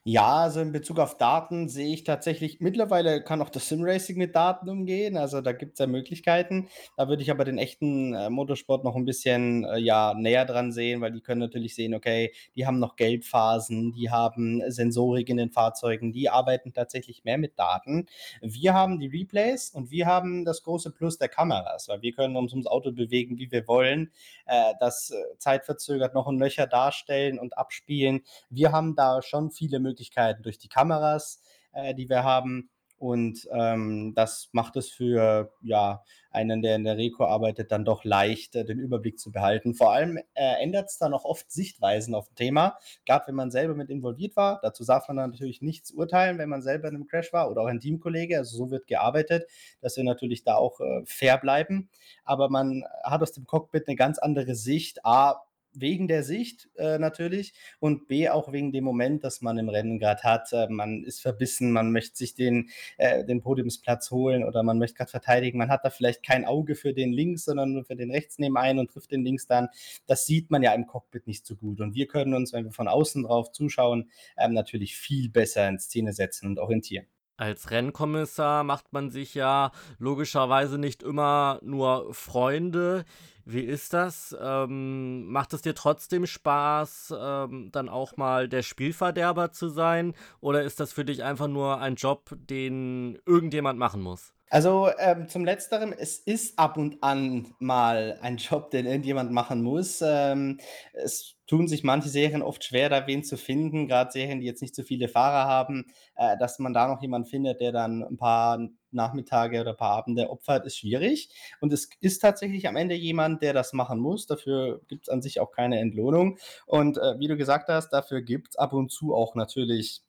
Ja, also in Bezug auf Daten sehe ich tatsächlich mittlerweile kann auch das Simracing mit Daten umgehen, also da gibt es ja Möglichkeiten. Da würde ich aber den echten, äh, Motorsport noch ein bisschen, äh, ja, näher dran sehen, weil die können natürlich sehen, okay, die haben noch Gelbphasen, die haben Sensorik in den Fahrzeugen, die arbeiten tatsächlich mehr mit Daten. Wir haben die Replays und wir haben das große Plus der Kameras, weil wir können uns ums Auto bewegen, wie wir wollen, äh, das, äh, zeitverzögert noch und nöcher darstellen und abspielen. Wir haben da schon viele Möglichkeiten durch die Kameras, äh, die wir haben. Und ähm, das macht es für ja, einen, der in der Reco arbeitet, dann doch leicht, äh, den Überblick zu behalten. Vor allem äh, ändert es dann auch oft Sichtweisen auf ein Thema, gerade wenn man selber mit involviert war. Dazu darf man dann natürlich nichts urteilen, wenn man selber in einem Crash war oder auch ein Teamkollege. Also so wird gearbeitet, dass wir natürlich da auch äh, fair bleiben. Aber man hat aus dem Cockpit eine ganz andere Sicht. A, wegen der Sicht äh, natürlich und B auch wegen dem Moment, das man im Rennen gerade hat. Äh, man ist verbissen, man möchte sich den, äh, den Podiumsplatz holen oder man möchte gerade verteidigen. Man hat da vielleicht kein Auge für den links, sondern nur für den rechts nebenein und trifft den links dann. Das sieht man ja im Cockpit nicht so gut. Und wir können uns, wenn wir von außen drauf zuschauen, ähm, natürlich viel besser in Szene setzen und orientieren. Als Rennkommissar macht man sich ja logischerweise nicht immer nur Freunde. Wie ist das? Ähm, macht es dir trotzdem Spaß, ähm, dann auch mal der Spielverderber zu sein? Oder ist das für dich einfach nur ein Job, den irgendjemand machen muss? Also, ähm, zum Letzteren, es ist ab und an mal ein Job, den irgendjemand machen muss. Ähm, es tun sich manche Serien oft schwer, da wen zu finden, gerade Serien, die jetzt nicht so viele Fahrer haben, äh, dass man da noch jemanden findet, der dann ein paar Nachmittage oder ein paar Abende opfert, ist schwierig. Und es ist tatsächlich am Ende jemand, der das machen muss. Dafür gibt es an sich auch keine Entlohnung. Und äh, wie du gesagt hast, dafür gibt es ab und zu auch natürlich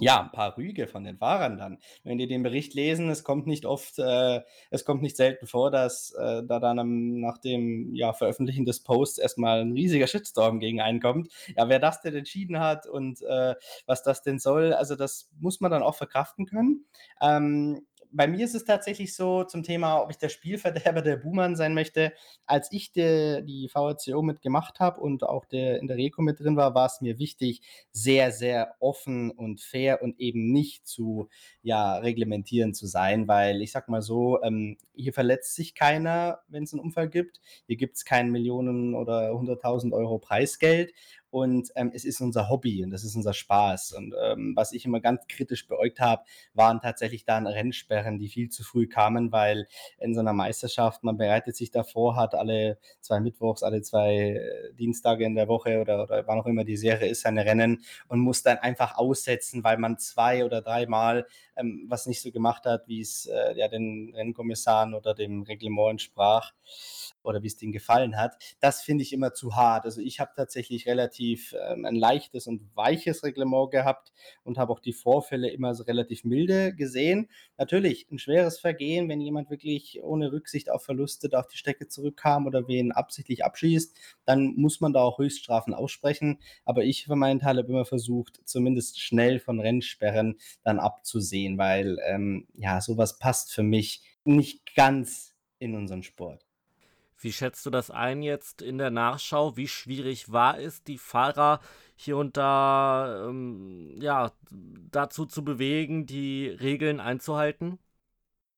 ja, ein paar Rüge von den Fahrern dann. Wenn die den Bericht lesen, es kommt nicht oft, äh, es kommt nicht selten vor, dass äh, da dann am, nach dem ja, Veröffentlichen des Posts erstmal ein riesiger Shitstorm gegen einen kommt. Ja, wer das denn entschieden hat und äh, was das denn soll, also das muss man dann auch verkraften können. Ähm, bei mir ist es tatsächlich so zum Thema, ob ich der Spielverderber der Buhmann sein möchte. Als ich de, die VRCO mitgemacht habe und auch der, in der Reco mit drin war, war es mir wichtig, sehr, sehr offen und fair und eben nicht zu ja, reglementieren zu sein, weil ich sag mal so, ähm, hier verletzt sich keiner, wenn es einen Unfall gibt. Hier gibt es kein Millionen oder 100.000 Euro Preisgeld. Und ähm, es ist unser Hobby und das ist unser Spaß. Und ähm, was ich immer ganz kritisch beäugt habe, waren tatsächlich dann Rennsperren, die viel zu früh kamen, weil in so einer Meisterschaft, man bereitet sich davor, hat alle zwei Mittwochs, alle zwei äh, Dienstage in der Woche oder, oder wann auch immer die Serie ist, seine Rennen und muss dann einfach aussetzen, weil man zwei oder dreimal ähm, was nicht so gemacht hat, wie es äh, ja den Rennkommissaren oder dem Reglement entsprach oder wie es denen gefallen hat. Das finde ich immer zu hart. Also ich habe tatsächlich relativ ähm, ein leichtes und weiches Reglement gehabt und habe auch die Vorfälle immer so relativ milde gesehen. Natürlich ein schweres Vergehen, wenn jemand wirklich ohne Rücksicht auf Verluste auf die Strecke zurückkam oder wen absichtlich abschießt, dann muss man da auch Höchststrafen aussprechen. Aber ich für meinen Teil habe immer versucht, zumindest schnell von Rennsperren dann abzusehen, weil ähm, ja, sowas passt für mich nicht ganz in unseren Sport. Wie schätzt du das ein jetzt in der Nachschau? Wie schwierig war es, die Fahrer hier und da ähm, ja, dazu zu bewegen, die Regeln einzuhalten?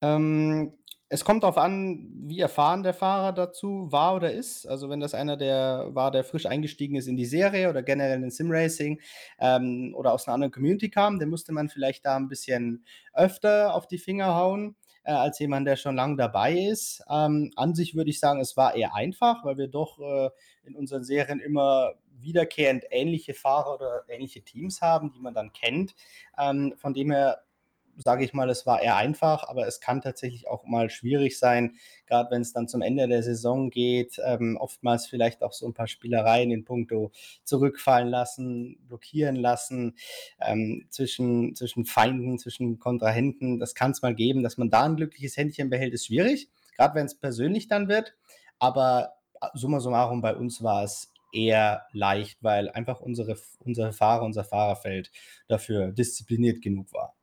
Ähm, es kommt darauf an, wie erfahren der Fahrer dazu war oder ist. Also wenn das einer der war, der frisch eingestiegen ist in die Serie oder generell in Simracing ähm, oder aus einer anderen Community kam, den musste man vielleicht da ein bisschen öfter auf die Finger hauen äh, als jemand, der schon lange dabei ist. Ähm, an sich würde ich sagen, es war eher einfach, weil wir doch äh, in unseren Serien immer wiederkehrend ähnliche Fahrer oder ähnliche Teams haben, die man dann kennt. Ähm, von dem her sage ich mal, es war eher einfach, aber es kann tatsächlich auch mal schwierig sein, gerade wenn es dann zum Ende der Saison geht, ähm, oftmals vielleicht auch so ein paar Spielereien in puncto zurückfallen lassen, blockieren lassen ähm, zwischen, zwischen Feinden, zwischen Kontrahenten. Das kann es mal geben, dass man da ein glückliches Händchen behält, ist schwierig, gerade wenn es persönlich dann wird, aber äh, summa summarum bei uns war es eher leicht, weil einfach unsere, unsere Fahrer, unser Fahrerfeld dafür diszipliniert genug war.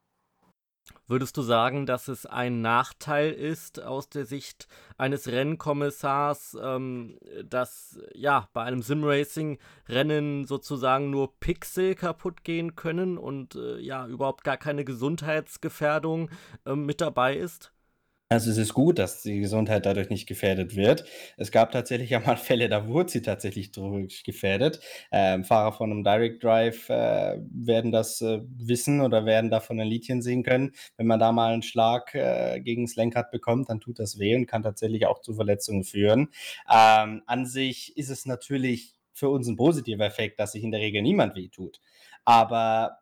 Würdest du sagen, dass es ein Nachteil ist aus der Sicht eines Rennkommissars, ähm, dass ja bei einem Simracing-Rennen sozusagen nur Pixel kaputt gehen können und äh, ja überhaupt gar keine Gesundheitsgefährdung äh, mit dabei ist? Also es ist gut, dass die Gesundheit dadurch nicht gefährdet wird. Es gab tatsächlich ja mal Fälle, da wurde sie tatsächlich durch gefährdet. Ähm, Fahrer von einem Direct Drive äh, werden das äh, wissen oder werden davon ein Liedchen singen können. Wenn man da mal einen Schlag äh, gegen das Lenkrad bekommt, dann tut das weh und kann tatsächlich auch zu Verletzungen führen. Ähm, an sich ist es natürlich für uns ein positiver Effekt, dass sich in der Regel niemand wehtut. Aber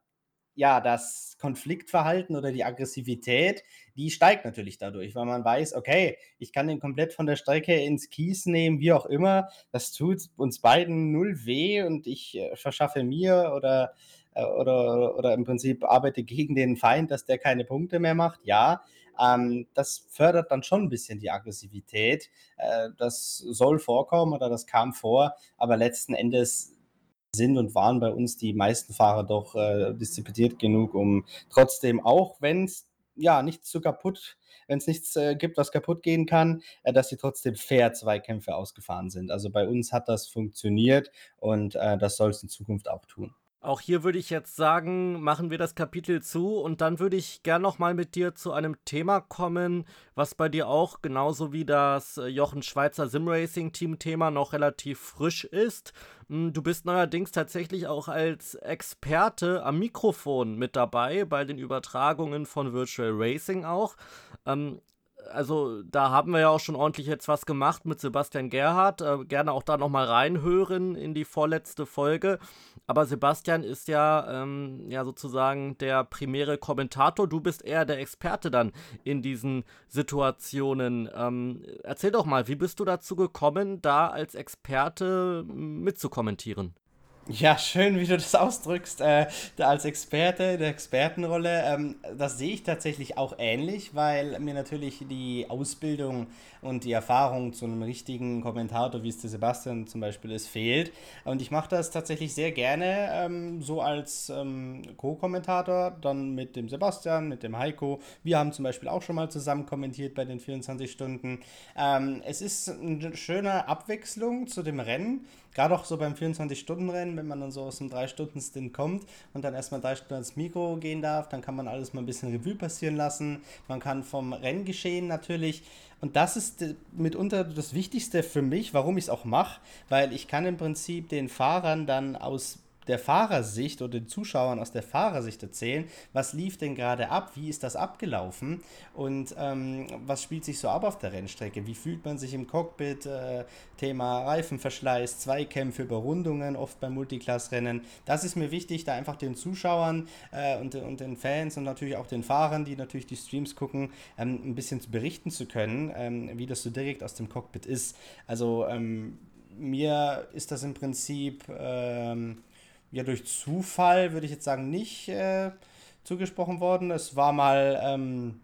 ja, das Konfliktverhalten oder die Aggressivität, die steigt natürlich dadurch, weil man weiß, okay, ich kann den komplett von der Strecke ins Kies nehmen, wie auch immer. Das tut uns beiden null weh und ich äh, verschaffe mir oder, äh, oder, oder im Prinzip arbeite gegen den Feind, dass der keine Punkte mehr macht. Ja, ähm, das fördert dann schon ein bisschen die Aggressivität. Äh, das soll vorkommen oder das kam vor, aber letzten Endes sind und waren bei uns die meisten Fahrer doch äh, diszipliniert genug, um trotzdem, auch wenn es ja nichts zu kaputt, wenn es nichts äh, gibt, was kaputt gehen kann, äh, dass sie trotzdem fair Zweikämpfe ausgefahren sind. Also bei uns hat das funktioniert und äh, das soll es in Zukunft auch tun. Auch hier würde ich jetzt sagen, machen wir das Kapitel zu und dann würde ich gern noch mal mit dir zu einem Thema kommen, was bei dir auch genauso wie das äh, Jochen Schweizer Simracing Team Thema noch relativ frisch ist. Hm, du bist neuerdings tatsächlich auch als Experte am Mikrofon mit dabei bei den Übertragungen von Virtual Racing auch. Ähm, also da haben wir ja auch schon ordentlich jetzt was gemacht mit Sebastian Gerhardt. Äh, gerne auch da nochmal reinhören in die vorletzte Folge. Aber Sebastian ist ja, ähm, ja sozusagen der primäre Kommentator. Du bist eher der Experte dann in diesen Situationen. Ähm, erzähl doch mal, wie bist du dazu gekommen, da als Experte mitzukommentieren? Ja, schön, wie du das ausdrückst. Äh, als Experte, der Expertenrolle, ähm, das sehe ich tatsächlich auch ähnlich, weil mir natürlich die Ausbildung und die Erfahrung zu einem richtigen Kommentator, wie es der Sebastian zum Beispiel ist, fehlt. Und ich mache das tatsächlich sehr gerne, ähm, so als ähm, Co-Kommentator, dann mit dem Sebastian, mit dem Heiko. Wir haben zum Beispiel auch schon mal zusammen kommentiert bei den 24 Stunden. Ähm, es ist eine schöne Abwechslung zu dem Rennen gerade auch so beim 24-Stunden-Rennen, wenn man dann so aus dem 3-Stunden-Stint kommt und dann erstmal drei Stunden ans Mikro gehen darf, dann kann man alles mal ein bisschen Revue passieren lassen. Man kann vom Renngeschehen natürlich und das ist mitunter das Wichtigste für mich, warum ich es auch mache, weil ich kann im Prinzip den Fahrern dann aus der Fahrersicht oder den Zuschauern aus der Fahrersicht erzählen, was lief denn gerade ab, wie ist das abgelaufen und ähm, was spielt sich so ab auf der Rennstrecke, wie fühlt man sich im Cockpit, äh, Thema Reifenverschleiß, Zweikämpfe, Überrundungen, oft bei Multiklassrennen. Das ist mir wichtig, da einfach den Zuschauern äh, und, und den Fans und natürlich auch den Fahrern, die natürlich die Streams gucken, ähm, ein bisschen berichten zu können, ähm, wie das so direkt aus dem Cockpit ist. Also ähm, mir ist das im Prinzip ähm, ja durch Zufall, würde ich jetzt sagen, nicht äh, zugesprochen worden. Es war mal ähm,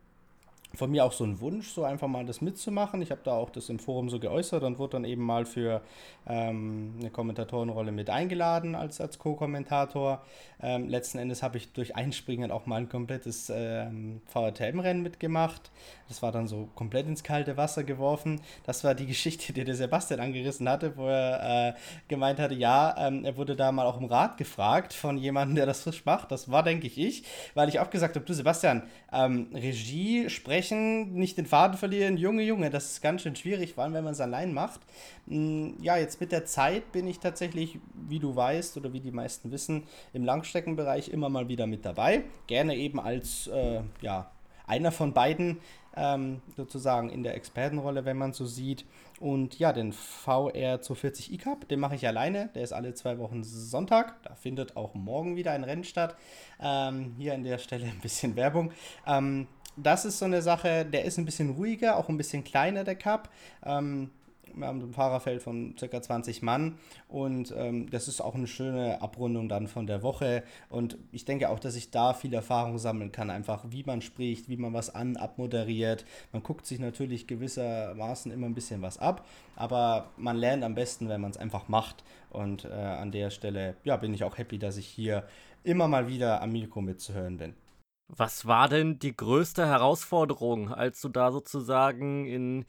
von mir auch so ein Wunsch, so einfach mal das mitzumachen. Ich habe da auch das im Forum so geäußert und wurde dann eben mal für ähm, eine Kommentatorenrolle mit eingeladen als, als Co-Kommentator. Ähm, letzten Endes habe ich durch Einspringen auch mal ein komplettes ähm, VRTM-Rennen mitgemacht. Das war dann so komplett ins kalte Wasser geworfen. Das war die Geschichte, die der Sebastian angerissen hatte, wo er äh, gemeint hatte, ja, ähm, er wurde da mal auch um Rat gefragt von jemandem, der das frisch macht. Das war, denke ich, ich, weil ich auch gesagt habe, du Sebastian, ähm, Regie, sprechen, nicht den Faden verlieren, Junge, Junge, das ist ganz schön schwierig, vor allem wenn man es allein macht. Hm, ja, jetzt mit der Zeit bin ich tatsächlich, wie du weißt oder wie die meisten wissen, im Langstreckenbereich immer mal wieder mit dabei. Gerne eben als, äh, ja, einer von beiden ähm, sozusagen in der Expertenrolle, wenn man so sieht. Und ja, den VR 240 E-Cup, den mache ich alleine. Der ist alle zwei Wochen Sonntag. Da findet auch morgen wieder ein Rennen statt. Ähm, hier an der Stelle ein bisschen Werbung. Ähm, das ist so eine Sache, der ist ein bisschen ruhiger, auch ein bisschen kleiner, der Cup. Ähm, wir haben ein Fahrerfeld von ca. 20 Mann und ähm, das ist auch eine schöne Abrundung dann von der Woche. Und ich denke auch, dass ich da viel Erfahrung sammeln kann, einfach wie man spricht, wie man was an, abmoderiert. Man guckt sich natürlich gewissermaßen immer ein bisschen was ab, aber man lernt am besten, wenn man es einfach macht. Und äh, an der Stelle ja, bin ich auch happy, dass ich hier immer mal wieder am Mikro mitzuhören bin. Was war denn die größte Herausforderung, als du da sozusagen in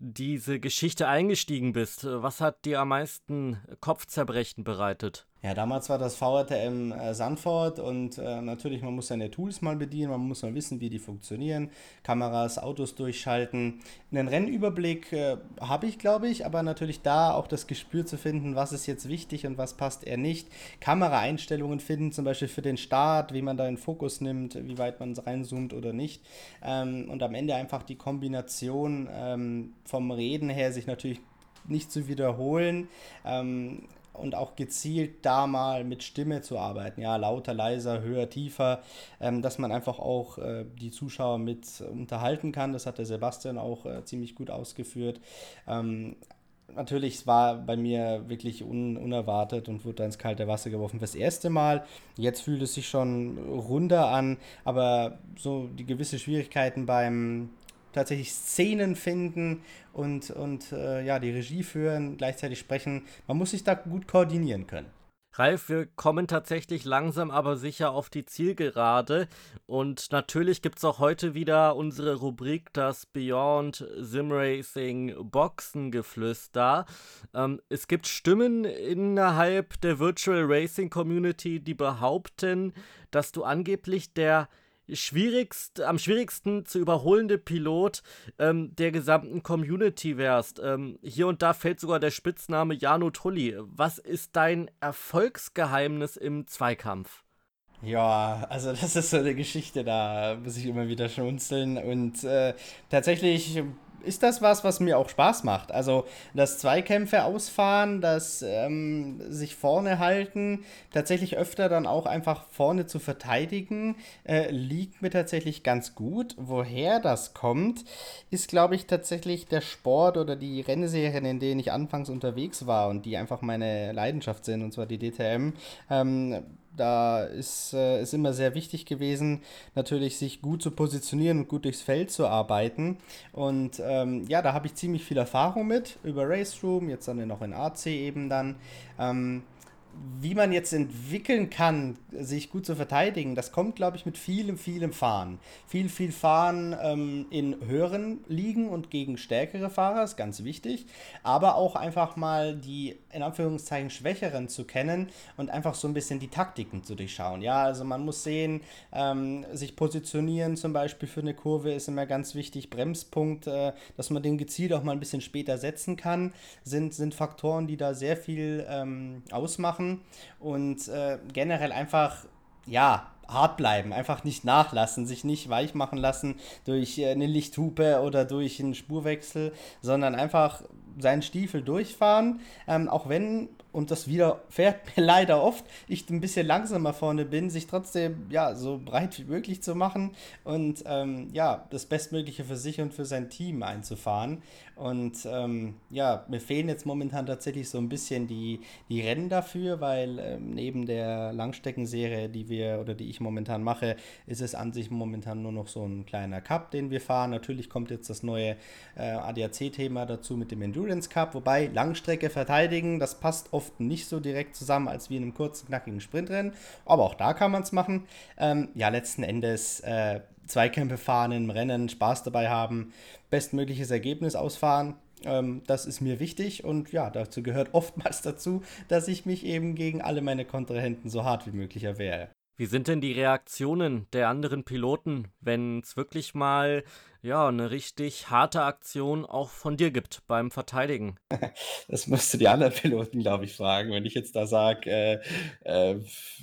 diese Geschichte eingestiegen bist. Was hat dir am meisten Kopfzerbrechen bereitet? Ja, damals war das VRTM äh, Sanford und äh, natürlich, man muss seine Tools mal bedienen, man muss mal wissen, wie die funktionieren, Kameras, Autos durchschalten. Einen Rennüberblick äh, habe ich, glaube ich, aber natürlich da auch das Gespür zu finden, was ist jetzt wichtig und was passt eher nicht. Kameraeinstellungen finden, zum Beispiel für den Start, wie man da den Fokus nimmt, wie weit man reinzoomt oder nicht. Ähm, und am Ende einfach die Kombination ähm, vom Reden her sich natürlich nicht zu wiederholen. Ähm, und auch gezielt da mal mit Stimme zu arbeiten, ja, lauter, leiser, höher, tiefer, ähm, dass man einfach auch äh, die Zuschauer mit unterhalten kann. Das hat der Sebastian auch äh, ziemlich gut ausgeführt. Ähm, natürlich, es war bei mir wirklich un unerwartet und wurde da ins kalte Wasser geworfen fürs erste Mal. Jetzt fühlt es sich schon runder an, aber so die gewisse Schwierigkeiten beim tatsächlich Szenen finden und, und äh, ja, die Regie führen, gleichzeitig sprechen. Man muss sich da gut koordinieren können. Ralf, wir kommen tatsächlich langsam aber sicher auf die Zielgerade. Und natürlich gibt es auch heute wieder unsere Rubrik, das Beyond Simracing Boxengeflüster. Ähm, es gibt Stimmen innerhalb der Virtual Racing Community, die behaupten, dass du angeblich der schwierigst, am schwierigsten zu überholende Pilot ähm, der gesamten Community wärst. Ähm, hier und da fällt sogar der Spitzname Jano Tulli. Was ist dein Erfolgsgeheimnis im Zweikampf? Ja, also das ist so eine Geschichte, da muss ich immer wieder schmunzeln. Und äh, tatsächlich ist das was, was mir auch Spaß macht. Also das Zweikämpfe ausfahren, das ähm, sich vorne halten, tatsächlich öfter dann auch einfach vorne zu verteidigen, äh, liegt mir tatsächlich ganz gut. Woher das kommt, ist, glaube ich, tatsächlich der Sport oder die Rennserien, in denen ich anfangs unterwegs war und die einfach meine Leidenschaft sind, und zwar die DTM. Ähm, da ist äh, ist immer sehr wichtig gewesen, natürlich sich gut zu positionieren und gut durchs Feld zu arbeiten. Und ähm, ja, da habe ich ziemlich viel Erfahrung mit über Race Room, jetzt dann noch in AC eben dann. Ähm, wie man jetzt entwickeln kann, sich gut zu verteidigen, das kommt, glaube ich, mit vielem, vielem Fahren. Viel, viel Fahren ähm, in höheren Ligen und gegen stärkere Fahrer ist ganz wichtig. Aber auch einfach mal die, in Anführungszeichen, Schwächeren zu kennen und einfach so ein bisschen die Taktiken zu durchschauen. Ja, also man muss sehen, ähm, sich positionieren zum Beispiel für eine Kurve ist immer ganz wichtig. Bremspunkt, äh, dass man den gezielt auch mal ein bisschen später setzen kann, sind, sind Faktoren, die da sehr viel ähm, ausmachen. Und äh, generell einfach, ja, hart bleiben, einfach nicht nachlassen, sich nicht weich machen lassen durch äh, eine Lichthupe oder durch einen Spurwechsel, sondern einfach seinen Stiefel durchfahren, ähm, auch wenn und das widerfährt [LAUGHS] mir leider oft, ich ein bisschen langsamer vorne bin, sich trotzdem ja so breit wie möglich zu machen und ähm, ja das Bestmögliche für sich und für sein Team einzufahren. Und ähm, ja, mir fehlen jetzt momentan tatsächlich so ein bisschen die, die Rennen dafür, weil ähm, neben der Langstreckenserie, die wir oder die ich momentan mache, ist es an sich momentan nur noch so ein kleiner Cup, den wir fahren. Natürlich kommt jetzt das neue äh, ADAC-Thema dazu mit dem Endurance Cup, wobei Langstrecke verteidigen, das passt oft nicht so direkt zusammen als wie in einem kurzen, knackigen Sprintrennen. Aber auch da kann man es machen. Ähm, ja, letzten Endes äh, Zweikämpfe fahren im Rennen, Spaß dabei haben, bestmögliches Ergebnis ausfahren. Ähm, das ist mir wichtig und ja, dazu gehört [LAUGHS] oftmals dazu, dass ich mich eben gegen alle meine Kontrahenten so hart wie möglich erwehre. Wie sind denn die Reaktionen der anderen Piloten, wenn es wirklich mal ja eine richtig harte Aktion auch von dir gibt beim Verteidigen? [LAUGHS] Das musst du die anderen Piloten, glaube ich, fragen. Wenn ich jetzt da sage, äh, äh,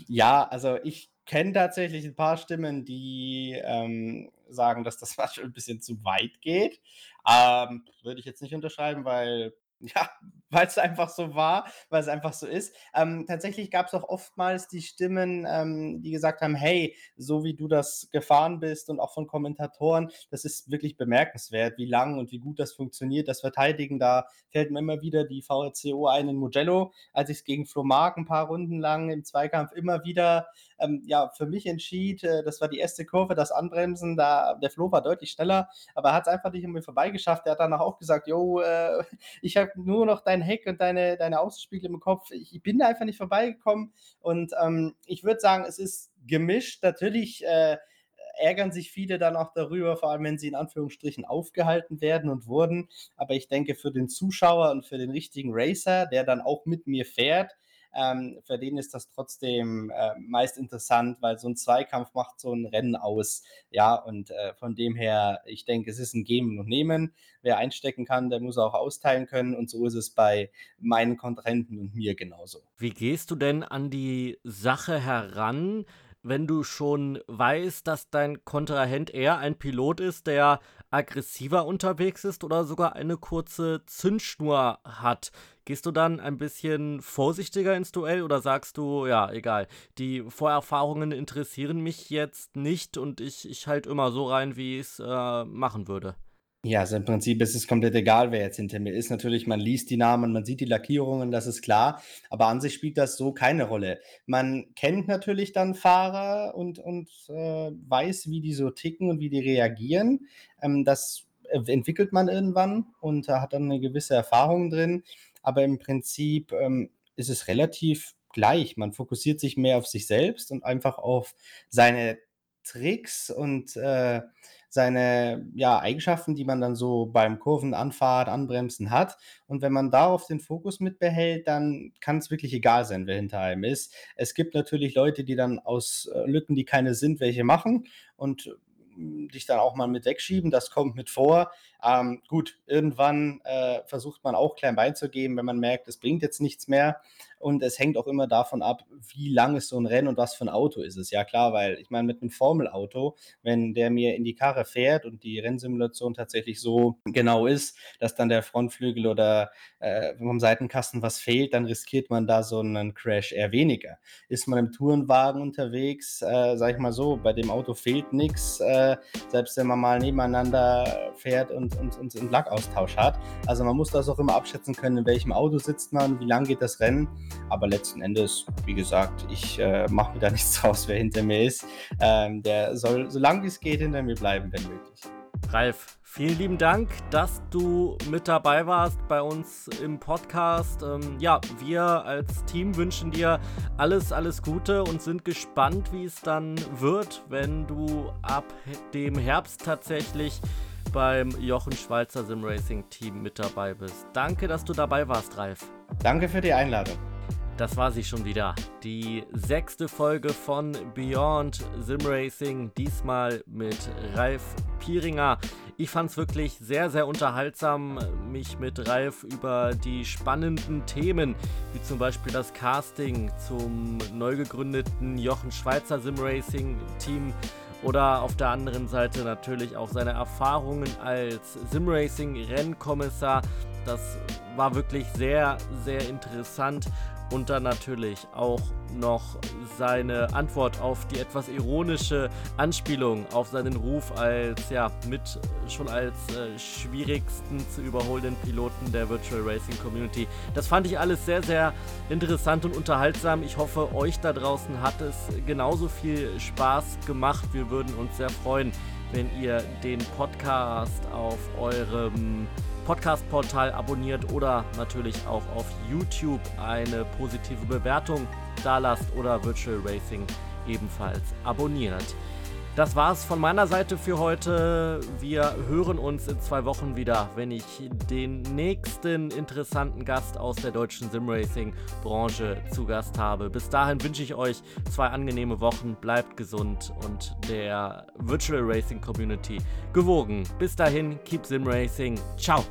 ja, also ich kenne tatsächlich ein paar Stimmen, die ähm, sagen, dass das [LAUGHS] manchmal ein bisschen zu weit geht. Ähm, würde ich jetzt nicht unterschreiben, weil ja, weil es einfach so war, weil es einfach so ist. Ähm, tatsächlich gab es auch oftmals die Stimmen, ähm, die gesagt haben, hey, so wie du das gefahren bist und auch von Kommentatoren, das ist wirklich bemerkenswert, wie lang und wie gut das funktioniert. Das Verteidigen, da fällt mir immer wieder die VRCO ein in Mugello, als ich es gegen Flo Mark ein paar Runden lang im Zweikampf immer wieder ähm, ja, für mich entschied, äh, das war die erste Kurve, das Anbremsen, da, der Flo war deutlich schneller, aber er hat es einfach nicht um mir vorbeigeschafft. Er hat danach auch gesagt, jo, äh, [LAUGHS] ich habe nur noch dein Heck und deine, deine Außenspiegel im Kopf. Ich bin da einfach nicht vorbeigekommen und ähm, ich würde sagen, es ist gemischt. Natürlich äh, ärgern sich viele dann auch darüber, vor allem wenn sie in Anführungsstrichen aufgehalten werden und wurden. Aber ich denke, für den Zuschauer und für den richtigen Racer, der dann auch mit mir fährt, ähm, für den ist das trotzdem äh, meist interessant, weil so ein Zweikampf macht so ein Rennen aus. Ja, und äh, von dem her, ich denke, es ist ein Geben und Nehmen. Wer einstecken kann, der muss auch austeilen können. Und so ist es bei meinen Kontrahenten und mir genauso. Wie gehst du denn an die Sache heran? wenn du schon weißt, dass dein Kontrahent eher ein Pilot ist, der aggressiver unterwegs ist oder sogar eine kurze Zündschnur hat. Gehst du dann ein bisschen vorsichtiger ins Duell oder sagst du, ja, egal, die Vorerfahrungen interessieren mich jetzt nicht und ich, ich halt immer so rein, wie ich es äh, machen würde? Ja, also im Prinzip ist es komplett egal, wer jetzt hinter mir ist. Natürlich, man liest die Namen, man sieht die Lackierungen, das ist klar. Aber an sich spielt das so keine Rolle. Man kennt natürlich dann Fahrer und, und äh, weiß, wie die so ticken und wie die reagieren. Ähm, das entwickelt man irgendwann und hat dann eine gewisse Erfahrung drin. Aber im Prinzip ähm, ist es relativ gleich. Man fokussiert sich mehr auf sich selbst und einfach auf seine Tricks und äh, seine ja, Eigenschaften, die man dann so beim Kurvenanfahrt, Anbremsen hat. Und wenn man darauf den Fokus mitbehält, dann kann es wirklich egal sein, wer hinter einem ist. Es gibt natürlich Leute, die dann aus äh, Lücken, die keine sind, welche machen und hm, dich dann auch mal mit wegschieben. Das kommt mit vor. Ähm, gut, irgendwann äh, versucht man auch klein beizugeben, wenn man merkt, es bringt jetzt nichts mehr. Und es hängt auch immer davon ab, wie lang ist so ein Rennen und was für ein Auto ist es. Ja, klar, weil ich meine, mit einem Formelauto, wenn der mir in die Karre fährt und die Rennsimulation tatsächlich so genau ist, dass dann der Frontflügel oder äh, vom Seitenkasten was fehlt, dann riskiert man da so einen Crash eher weniger. Ist man im Tourenwagen unterwegs, äh, sag ich mal so, bei dem Auto fehlt nichts, äh, selbst wenn man mal nebeneinander fährt und und, und, und Lackaustausch hat. Also man muss das auch immer abschätzen können, in welchem Auto sitzt man, wie lang geht das Rennen. Aber letzten Endes, wie gesagt, ich äh, mache mir da [LAUGHS] nichts draus, wer hinter mir ist. Ähm, der soll so lange wie es geht hinter mir bleiben, wenn möglich. Ralf, vielen lieben Dank, dass du mit dabei warst bei uns im Podcast. Ähm, ja, wir als Team wünschen dir alles, alles Gute und sind gespannt, wie es dann wird, wenn du ab dem Herbst tatsächlich beim Jochen Schweizer Sim Racing Team mit dabei bist. Danke, dass du dabei warst, Ralf. Danke für die Einladung. Das war sie schon wieder. Die sechste Folge von Beyond Sim Racing. Diesmal mit Ralf Pieringer. Ich fand es wirklich sehr, sehr unterhaltsam, mich mit Ralf über die spannenden Themen, wie zum Beispiel das Casting zum neu gegründeten Jochen Schweizer Sim Racing Team oder auf der anderen Seite natürlich auch seine Erfahrungen als Simracing-Rennkommissar. Das war wirklich sehr, sehr interessant und dann natürlich auch noch seine Antwort auf die etwas ironische Anspielung auf seinen Ruf als ja mit schon als äh, schwierigsten zu überholenden Piloten der Virtual Racing Community. Das fand ich alles sehr sehr interessant und unterhaltsam. Ich hoffe, euch da draußen hat es genauso viel Spaß gemacht. Wir würden uns sehr freuen, wenn ihr den Podcast auf eurem Podcast-Portal abonniert oder natürlich auch auf YouTube eine positive Bewertung da lasst oder Virtual Racing ebenfalls abonniert. Das war's von meiner Seite für heute. Wir hören uns in zwei Wochen wieder, wenn ich den nächsten interessanten Gast aus der deutschen Simracing-Branche zu Gast habe. Bis dahin wünsche ich euch zwei angenehme Wochen. Bleibt gesund und der Virtual Racing Community gewogen. Bis dahin, keep Simracing. Ciao.